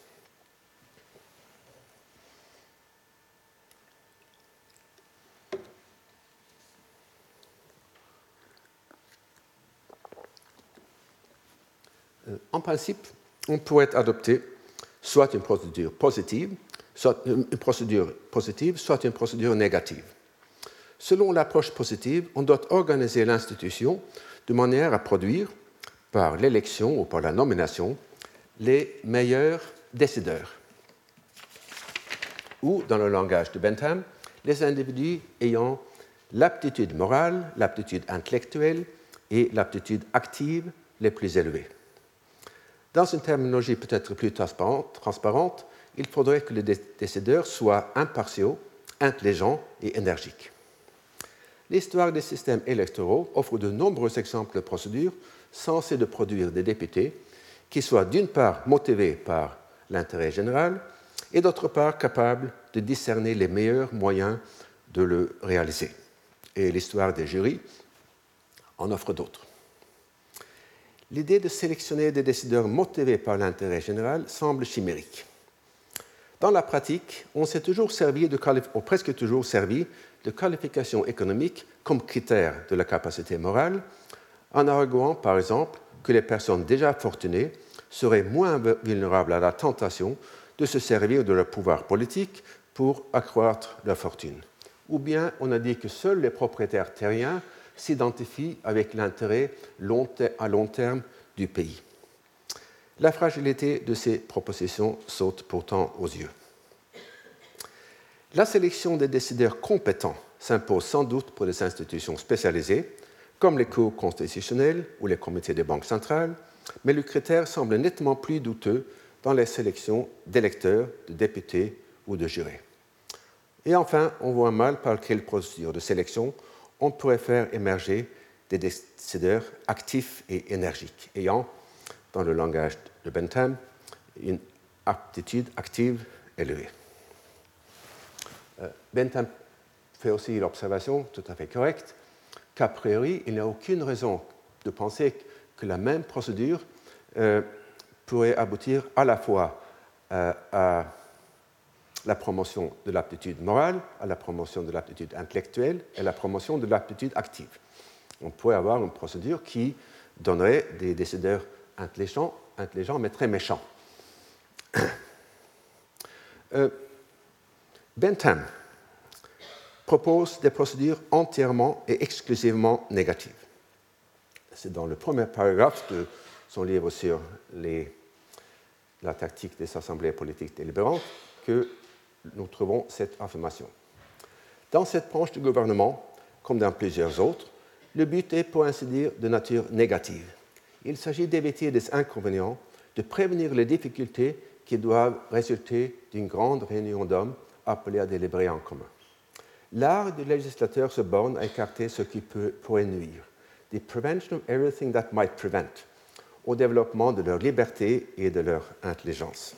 En principe, on pourrait adopter soit une procédure positive, soit une procédure positive, soit une procédure négative. Selon l'approche positive, on doit organiser l'institution de manière à produire, par l'élection ou par la nomination, les meilleurs décideurs. Ou, dans le langage de Bentham, les individus ayant l'aptitude morale, l'aptitude intellectuelle et l'aptitude active les plus élevées. Dans une terminologie peut-être plus transparente, il faudrait que les décideurs soient impartiaux, intelligents et énergiques. L'histoire des systèmes électoraux offre de nombreux exemples de procédures censées de produire des députés qui soient d'une part motivés par l'intérêt général et d'autre part capables de discerner les meilleurs moyens de le réaliser. Et l'histoire des jurys en offre d'autres l'idée de sélectionner des décideurs motivés par l'intérêt général semble chimérique. Dans la pratique, on s'est toujours servi de, ou presque toujours servi de qualifications économiques comme critère de la capacité morale, en arguant par exemple que les personnes déjà fortunées seraient moins vulnérables à la tentation de se servir de leur pouvoir politique pour accroître leur fortune. Ou bien on a dit que seuls les propriétaires terriens s'identifie avec l'intérêt à long terme du pays. La fragilité de ces propositions saute pourtant aux yeux. La sélection des décideurs compétents s'impose sans doute pour les institutions spécialisées, comme les cours constitutionnels ou les comités des banques centrales, mais le critère semble nettement plus douteux dans les sélections d'électeurs, de députés ou de jurés. Et enfin, on voit mal par quelle procédure de sélection on pourrait faire émerger des décideurs actifs et énergiques, ayant, dans le langage de Bentham, une aptitude active élevée. Euh, Bentham fait aussi l'observation tout à fait correcte qu'a priori, il n'y a aucune raison de penser que la même procédure euh, pourrait aboutir à la fois euh, à la promotion de l'aptitude morale, à la promotion de l'aptitude intellectuelle et à la promotion de l'aptitude active. On pourrait avoir une procédure qui donnerait des décideurs intelligents, intelligents mais très méchants. Euh, Bentham propose des procédures entièrement et exclusivement négatives. C'est dans le premier paragraphe de son livre sur la tactique des assemblées politiques délibérantes que nous trouvons cette affirmation. Dans cette branche du gouvernement, comme dans plusieurs autres, le but est pour ainsi dire de nature négative. Il s'agit d'éviter des inconvénients, de prévenir les difficultés qui doivent résulter d'une grande réunion d'hommes appelés à délibérer en commun. L'art du législateur se borne à écarter ce qui peut, pourrait nuire, the prevention of everything that might prevent, au développement de leur liberté et de leur intelligence.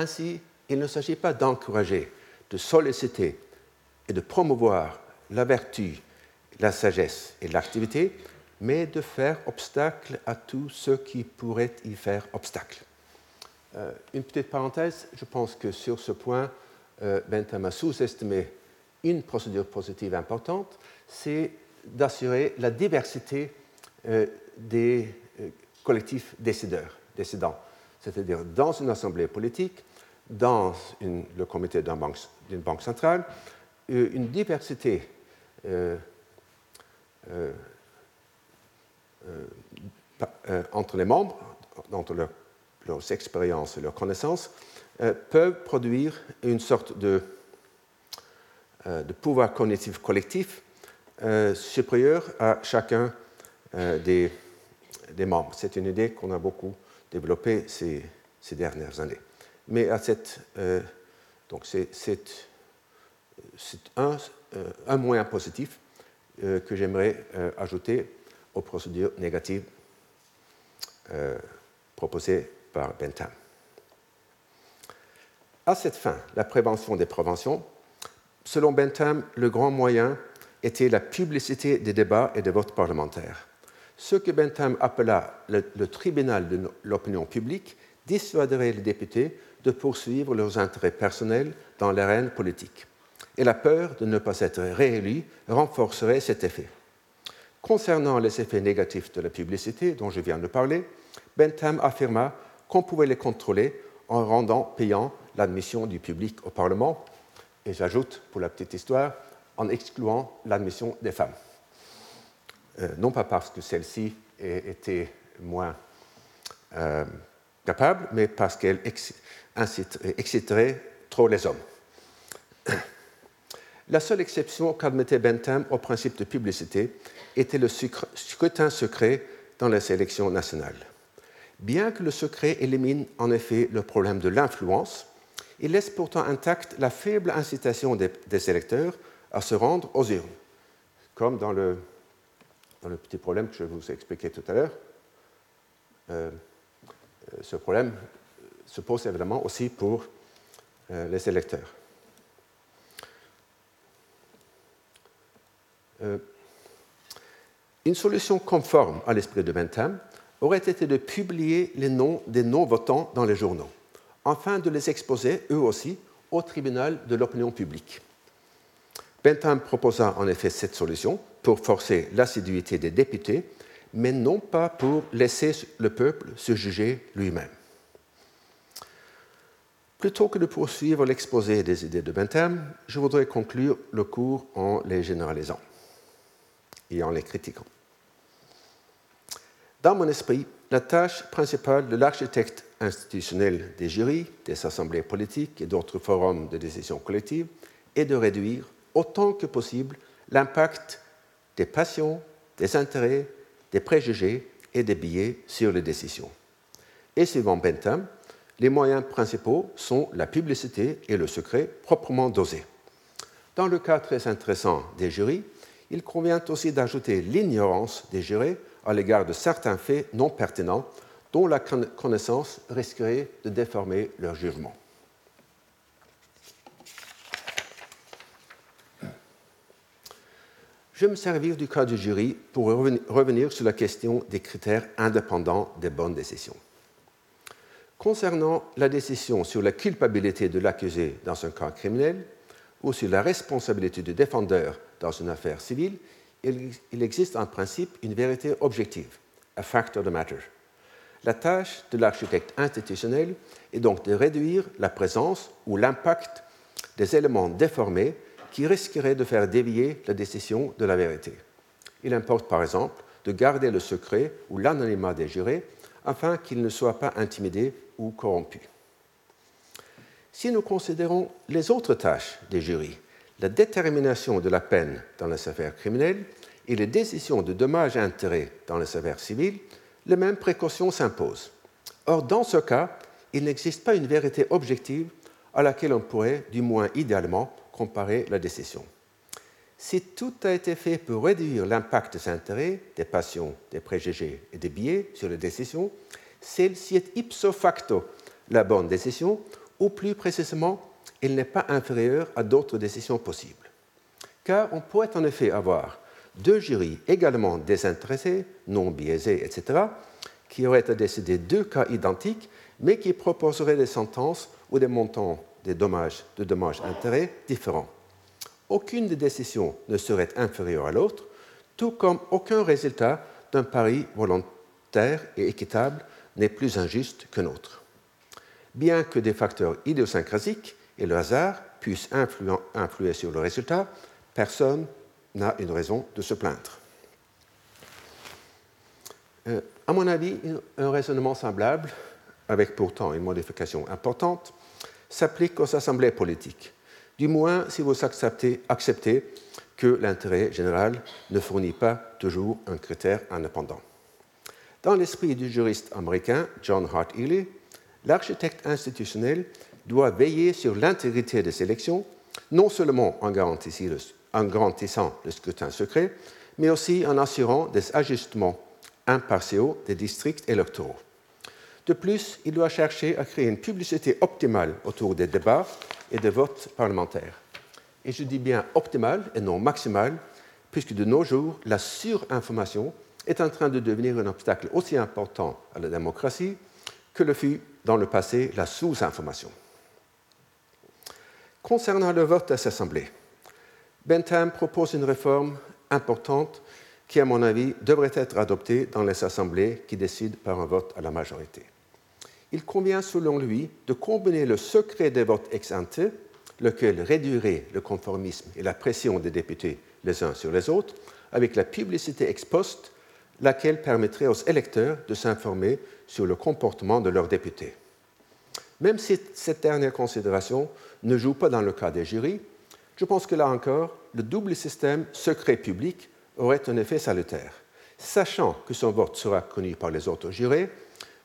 Ainsi, il ne s'agit pas d'encourager, de solliciter et de promouvoir la vertu, la sagesse et l'activité, mais de faire obstacle à tout ce qui pourrait y faire obstacle. Euh, une petite parenthèse, je pense que sur ce point, euh, Bentham a sous-estimé une procédure positive importante, c'est d'assurer la diversité euh, des collectifs décideurs, décidants. C'est-à-dire dans une assemblée politique, dans le comité d'une banque, banque, centrale, une diversité entre les membres, entre leurs expériences et leurs connaissances, euh, peuvent produire une sorte de, euh, pouvoir cognitif collectif euh, supérieur à chacun des, membres. C'est une idée qu'on a beaucoup développée ces, dernières années. Mais à cette, donc c'est, un, un, moyen positif que j'aimerais ajouter aux procédures négatives proposées par Bentham. À cette fin, la prévention des préventions, selon Bentham, le grand moyen était la publicité des débats et des votes parlementaires. Ce que Bentham appela le, tribunal de l'opinion publique dissuaderait les députés de poursuivre leurs intérêts personnels dans l'arène politique. Et la peur de ne pas être réélu renforcerait cet effet. Concernant les effets négatifs de la publicité dont je viens de parler, Bentham affirma qu'on pouvait les contrôler en rendant payant l'admission du public au Parlement, et j'ajoute, pour la petite histoire, en excluant l'admission des femmes. Euh, non pas parce que celle-ci était moins euh, mais parce qu'elle exciterait trop les hommes. La seule exception qu'admettait Bentham au principe de publicité était le scrutin secret dans les élections nationales. Bien que le secret élimine en effet le problème de l'influence, il laisse pourtant intacte la faible incitation des, électeurs à se rendre aux urnes, comme dans le, petit problème que je vous ai expliqué tout à l'heure. Euh, ce problème se pose évidemment aussi pour euh, les électeurs. une solution conforme à l'esprit de Bentham aurait été de publier les noms des non-votants dans les journaux afin de les exposer, eux aussi, au tribunal de l'opinion publique. Bentham proposa en effet cette solution pour forcer l'assiduité des députés, mais non pas pour laisser le peuple se juger lui-même. Plutôt que de poursuivre l'exposé des idées de Bentham, je voudrais conclure le cours en les généralisant et en les critiquant. Dans mon esprit, la tâche principale de l'architecte institutionnel des jurys, des assemblées politiques et d'autres forums de décision collective est de réduire autant que possible l'impact des passions, des intérêts, des préjugés et des billets sur les décisions. Et suivant Bentham, les moyens principaux sont la publicité et le secret proprement dosés. Dans le cas très intéressant des jurys, il convient aussi d'ajouter l'ignorance des jurés à l'égard de certains faits non pertinents dont la connaissance risquerait de déformer leur jugement. Je vais me servir du cas du jury pour revenir sur la question des critères indépendants des bonnes décisions. Concernant la décision sur la culpabilité de l'accusé dans un cas criminel ou sur la responsabilité du défendeur dans une affaire civile, il existe en principe une vérité objective, a fact of the matter. La tâche de l'architecte institutionnel est donc de réduire la présence ou l'impact des éléments déformés qui risqueraient de faire dévier la décision de la vérité. Il importe par exemple de garder le secret ou l'anonymat des jurés afin qu'ils ne soient pas intimidés ou corrompus. Si nous considérons les autres tâches des jurys, la détermination de la peine dans les affaires criminelles et les décisions de dommages et intérêts dans les affaires civiles, les mêmes précautions s'imposent. Or, dans ce cas, il n'existe pas une vérité objective à laquelle on pourrait, du moins idéalement, comparer la décision. Si tout a été fait pour réduire l'impact des intérêts, des passions, des préjugés et des biais sur les décisions, celle-ci est ipso facto la bonne décision, ou plus précisément, elle n'est pas inférieure à d'autres décisions possibles. Car on pourrait en effet avoir deux jurys également désintéressés, non biaisés, etc., qui auraient à décider deux cas identiques, mais qui proposeraient des sentences ou des montants des dommages, de dommages-intérêts différents. Aucune des décisions ne serait inférieure à l'autre, tout comme aucun résultat d'un pari volontaire et équitable n'est plus injuste qu'un autre. Bien que des facteurs idiosyncrasiques et le hasard puissent influer sur le résultat, personne n'a une raison de se plaindre. Euh, à mon avis, un raisonnement semblable, avec pourtant une modification importante, s'applique aux assemblées politiques, du moins si vous acceptez, que l'intérêt général ne fournit pas toujours un critère indépendant. Dans l'esprit du juriste américain John Hart Ely, l'architecte institutionnel doit veiller sur l'intégrité des élections, non seulement en garantissant le scrutin secret, mais aussi en assurant des ajustements impartiaux des districts électoraux. De plus, il doit chercher à créer une publicité optimale autour des débats et des votes parlementaires. Et je dis bien optimale et non maximale, puisque de nos jours, la surinformation est en train de devenir un obstacle aussi important à la démocratie que le fut dans le passé la sous-information. Concernant le vote à l'Assemblée, Bentham propose une réforme importante qui, à mon avis, devrait être adoptée dans les assemblées qui décident par un vote à la majorité. Il convient, selon lui, de combiner le secret des votes ex ante, lequel réduirait le conformisme et la pression des députés les uns sur les autres, avec la publicité ex post, laquelle permettrait aux électeurs de s'informer sur le comportement de leurs députés. Même si cette dernière considération ne joue pas dans le cas des jurys, je pense que là encore, le double système secret-public aurait un effet salutaire. Sachant que son vote sera connu par les autres jurés,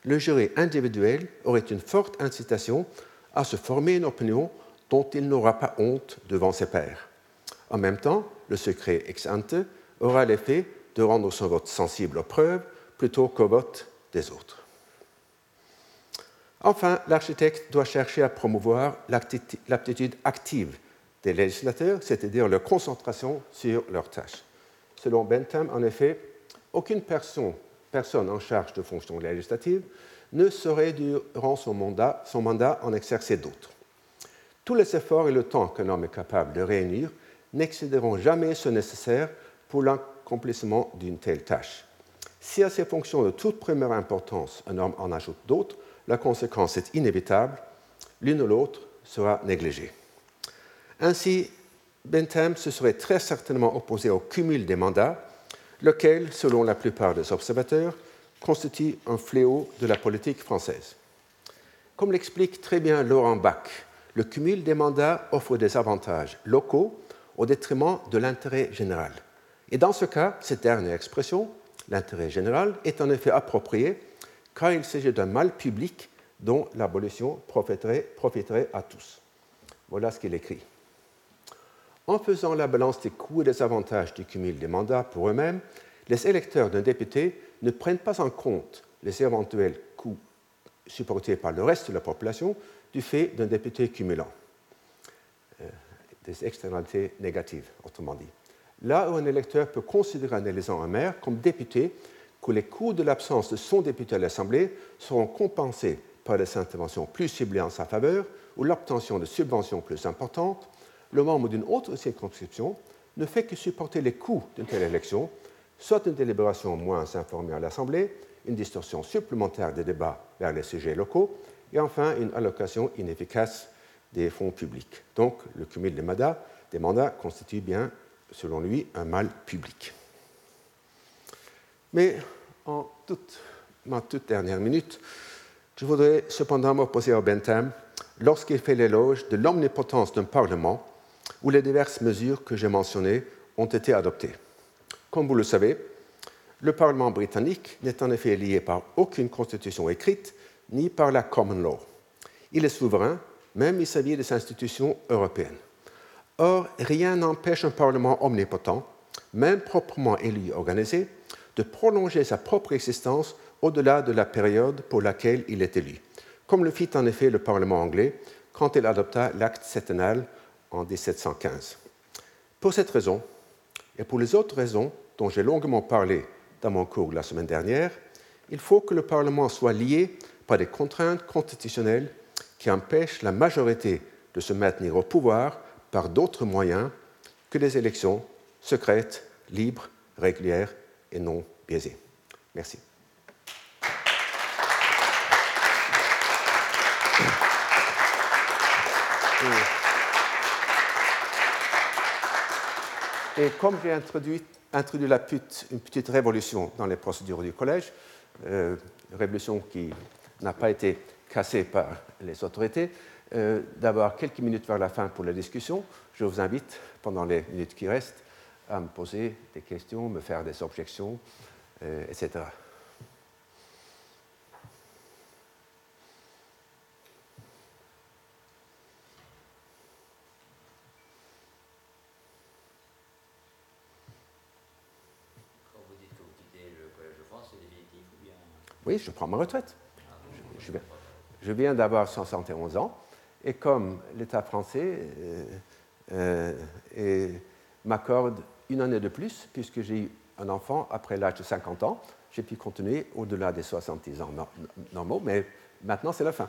le jury individuel aurait une forte incitation à se former une opinion dont il n'aura pas honte devant ses pairs. En même temps, le secret ex ante aura l'effet de rendre son vote sensible aux preuves plutôt qu'au vote des autres. Enfin, l'architecte doit chercher à promouvoir l'aptitude active des législateurs, c'est-à-dire leur concentration sur leurs tâches. Selon Bentham, en effet, aucune personne, personne en charge de fonctions législatives ne saurait durant son mandat, son mandat en exercer d'autres. Tous les efforts et le temps qu'un homme est capable de réunir n'excéderont jamais ce nécessaire pour l'accomplissement d'une telle tâche. Si à ces fonctions de toute première importance un homme en ajoute d'autres, la conséquence est inévitable, l'une ou l'autre sera négligée. Ainsi, Bentham se serait très certainement opposé au cumul des mandats, lequel, selon la plupart des observateurs, constitue un fléau de la politique française. Comme l'explique très bien Laurent Bach, le cumul des mandats offre des avantages locaux au détriment de l'intérêt général. Et dans ce cas, cette dernière expression, l'intérêt général, est en effet appropriée car il s'agit d'un mal public dont l'abolition profiterait, profiterait à tous. Voilà ce qu'il écrit. En faisant la balance des coûts et des avantages du cumul des mandats pour eux-mêmes, les électeurs d'un député ne prennent pas en compte les éventuels coûts supportés par le reste de la population du fait d'un député cumulant. Euh, des externalités négatives, autrement dit. Là où un électeur peut considérer en élisant un maire comme député que les coûts de l'absence de son député à l'Assemblée seront compensés par des interventions plus ciblées en sa faveur ou l'obtention de subventions plus importantes, le membre d'une autre circonscription ne fait que supporter les coûts d'une telle élection, soit une délibération moins informée à l'Assemblée, une distorsion supplémentaire des débats vers les sujets locaux, et enfin une allocation inefficace des fonds publics. Donc le cumul des mandats, des mandats constitue bien, selon lui, un mal public. Mais en toute, ma toute dernière minute, je voudrais cependant m'opposer à Bentham lorsqu'il fait l'éloge de l'omnipotence d'un Parlement où les diverses mesures que j'ai mentionnées ont été adoptées. Comme vous le savez, le Parlement britannique n'est en effet lié par aucune constitution écrite ni par la common law. Il est souverain, même vis-à-vis des institutions européennes. Or, rien n'empêche un Parlement omnipotent, même proprement élu et organisé, de prolonger sa propre existence au-delà de la période pour laquelle il est élu, comme le fit en effet le Parlement anglais quand il adopta l'acte septennal en 1715. Pour cette raison, et pour les autres raisons dont j'ai longuement parlé dans mon cours la semaine dernière, il faut que le Parlement soit lié par des contraintes constitutionnelles qui empêchent la majorité de se maintenir au pouvoir par d'autres moyens que des élections secrètes, libres, régulières et non biaisées. Merci. Et comme j'ai introduit, une petite révolution dans les procédures du collège, euh, révolution qui n'a pas été cassée par les autorités, euh, d'avoir quelques minutes vers la fin pour la discussion. Je vous invite, pendant les minutes qui restent, à me poser des questions, me faire des objections, euh, etc. Oui, je prends ma retraite. Je, viens, d'avoir 71 ans et comme l'État français euh, euh, m'accorde une année de plus, puisque j'ai eu un enfant après l'âge de 50 ans, j'ai pu continuer au-delà des 70 ans normaux, mais maintenant c'est la fin.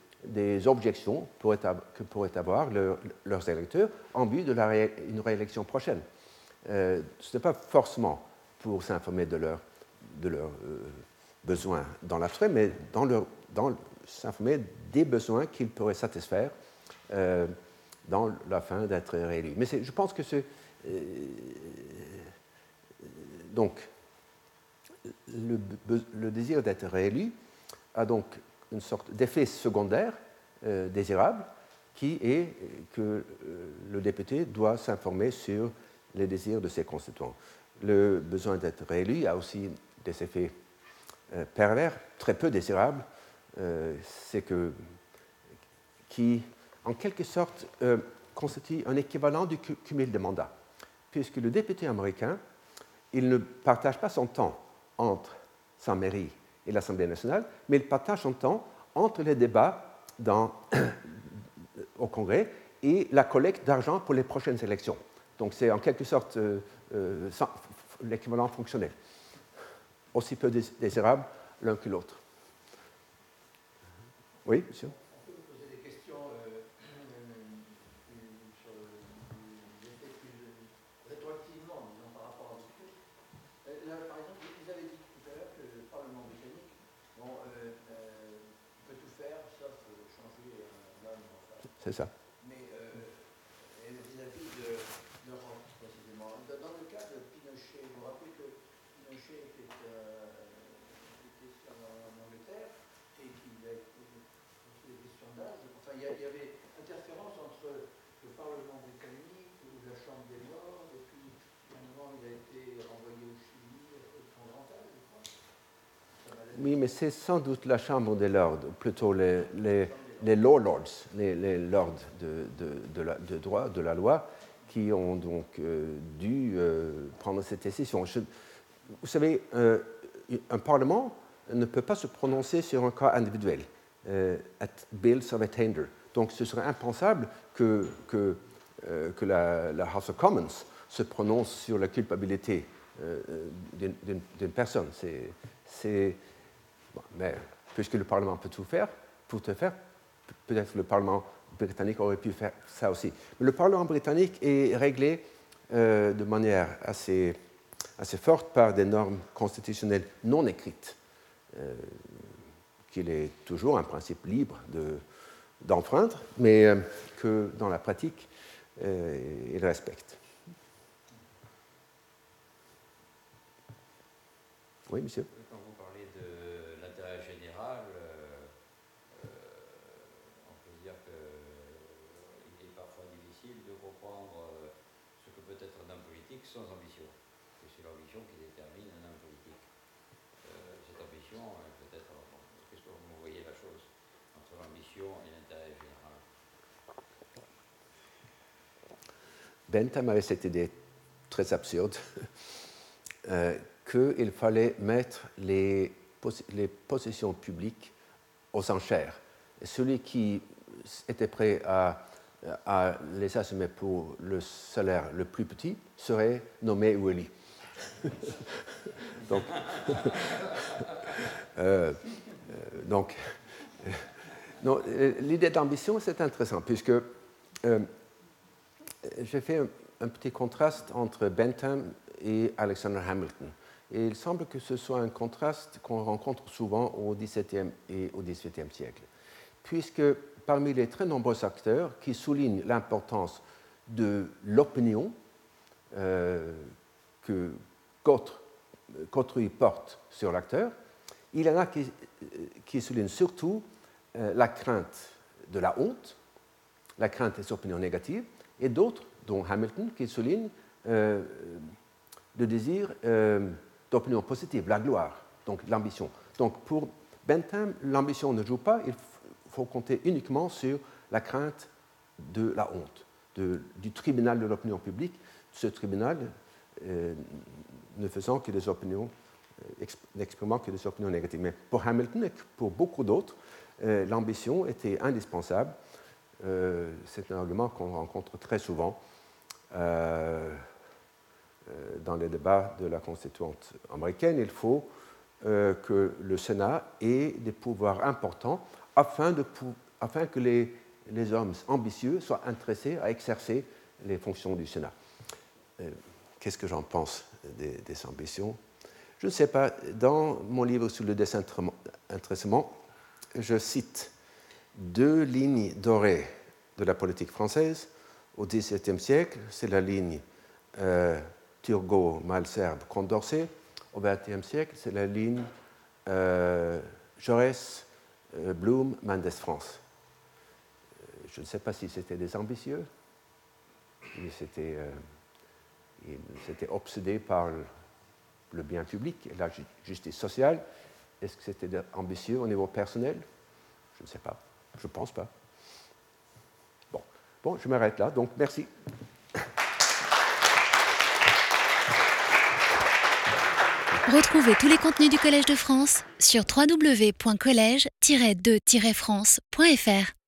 des objections que pourraient avoir leurs électeurs en vue de une réélection prochaine. Euh, ce n'est pas forcément pour s'informer de leurs euh, besoins dans l'abstrait, mais dans, s'informer des besoins qu'il pourrait satisfaire euh, dans la fin d'être réélu. Mais je pense que donc, le, désir d'être réélu a donc une sorte d'effet secondaire euh, désirable qui est que le député doit s'informer sur les désirs de ses constituants. Le besoin d'être réélu a aussi des effets pervers, très peu désirables, euh, c'est que qui, en quelque sorte, euh, constitue un équivalent du cumul de mandats, puisque le député américain, il ne partage pas son temps entre sa mairie et l'Assemblée nationale, mais il partage son temps entre les débats au Congrès et la collecte d'argent pour les prochaines élections. Donc c'est en quelque sorte euh, euh, l'équivalent fonctionnel. Aussi peu désirable l'un que l'autre. Oui, monsieur? C'est ça. Mais euh, vis-à-vis de l'Europe, précisément. Dans le cas de Pinochet, vous vous rappelez que Pinochet était, euh, était en Angleterre et qu'il a été des d'âge. Enfin, il y, avait interférence entre le Parlement britannique ou la Chambre des Lords, et puis à un moment il a été renvoyé au Chili grand âge, je crois. Oui, mais c'est sans doute la Chambre des Lords, plutôt les, les les lords, les, lords de, droit, de la loi, qui ont donc euh, dû euh, prendre cette décision. vous savez, euh, un Parlement ne peut pas se prononcer sur un cas individuel, at bills of attainder. Donc ce serait impensable que, que, la, House of Commons se prononce sur la culpabilité d'une personne. Mais puisque le Parlement peut tout faire, pour te faire, peut-être le Parlement britannique aurait pu faire ça aussi. Mais le Parlement britannique est réglé euh, de manière assez, assez forte par des normes constitutionnelles non écrites, euh, qu'il est toujours un principe libre d'enfreindre, mais euh, que dans la pratique, il respecte. Oui, monsieur Bentham avait cette idée très absurde euh, qu'il fallait mettre les, possessions publiques aux enchères. Celui qui était prêt à, les assumer pour le salaire le plus petit serait nommé élu. donc, euh, euh, donc l'idée d'ambition, c'est intéressant, puisque j'ai fait un, petit contraste entre Bentham et Alexander Hamilton. Et il semble que ce soit un contraste qu'on rencontre souvent au XVIIe et au XVIIIe siècle, puisque parmi les très nombreux acteurs qui soulignent l'importance de l'opinion euh, que qu'autrui porte sur l'acteur, il y en a qui, qui soulignent surtout euh, la crainte de la honte, la crainte des opinions négatives, et d'autres, dont Hamilton, qui souligne euh, le désir euh, d'opinion positive, la gloire, donc l'ambition. Donc pour Bentham, l'ambition ne joue pas, il faut compter uniquement sur la crainte de la honte, du tribunal de l'opinion publique, ce tribunal euh, ne faisant que des opinions, n'exprimant que des opinions négatives. Mais pour Hamilton et pour beaucoup d'autres, l'ambition était indispensable euh, c'est un argument qu'on rencontre très souvent euh, euh, dans les débats de la constituante américaine. Il faut que le Sénat ait des pouvoirs importants afin, que les, les, hommes ambitieux soient intéressés à exercer les fonctions du Sénat. Qu'est-ce que j'en pense des, des ambitions? Je ne sais pas. Dans mon livre sur le désintéressement, je cite deux lignes dorées de la politique française au XVIIe siècle. C'est la ligne euh, Turgot, Malserbe, Condorcet. Au XXe siècle, c'est la ligne euh, Jaurès, euh, Blum, Mendes France. Je ne sais pas si c'était des ambitieux, mais c'était obsédé par le bien public et la justice sociale. Est-ce que c'était ambitieux au niveau personnel? Je ne sais pas. Je ne pense pas. Bon, bon je m'arrête là, donc merci. Retrouvez tous les contenus du Collège de France sur www.colège-2-france.fr.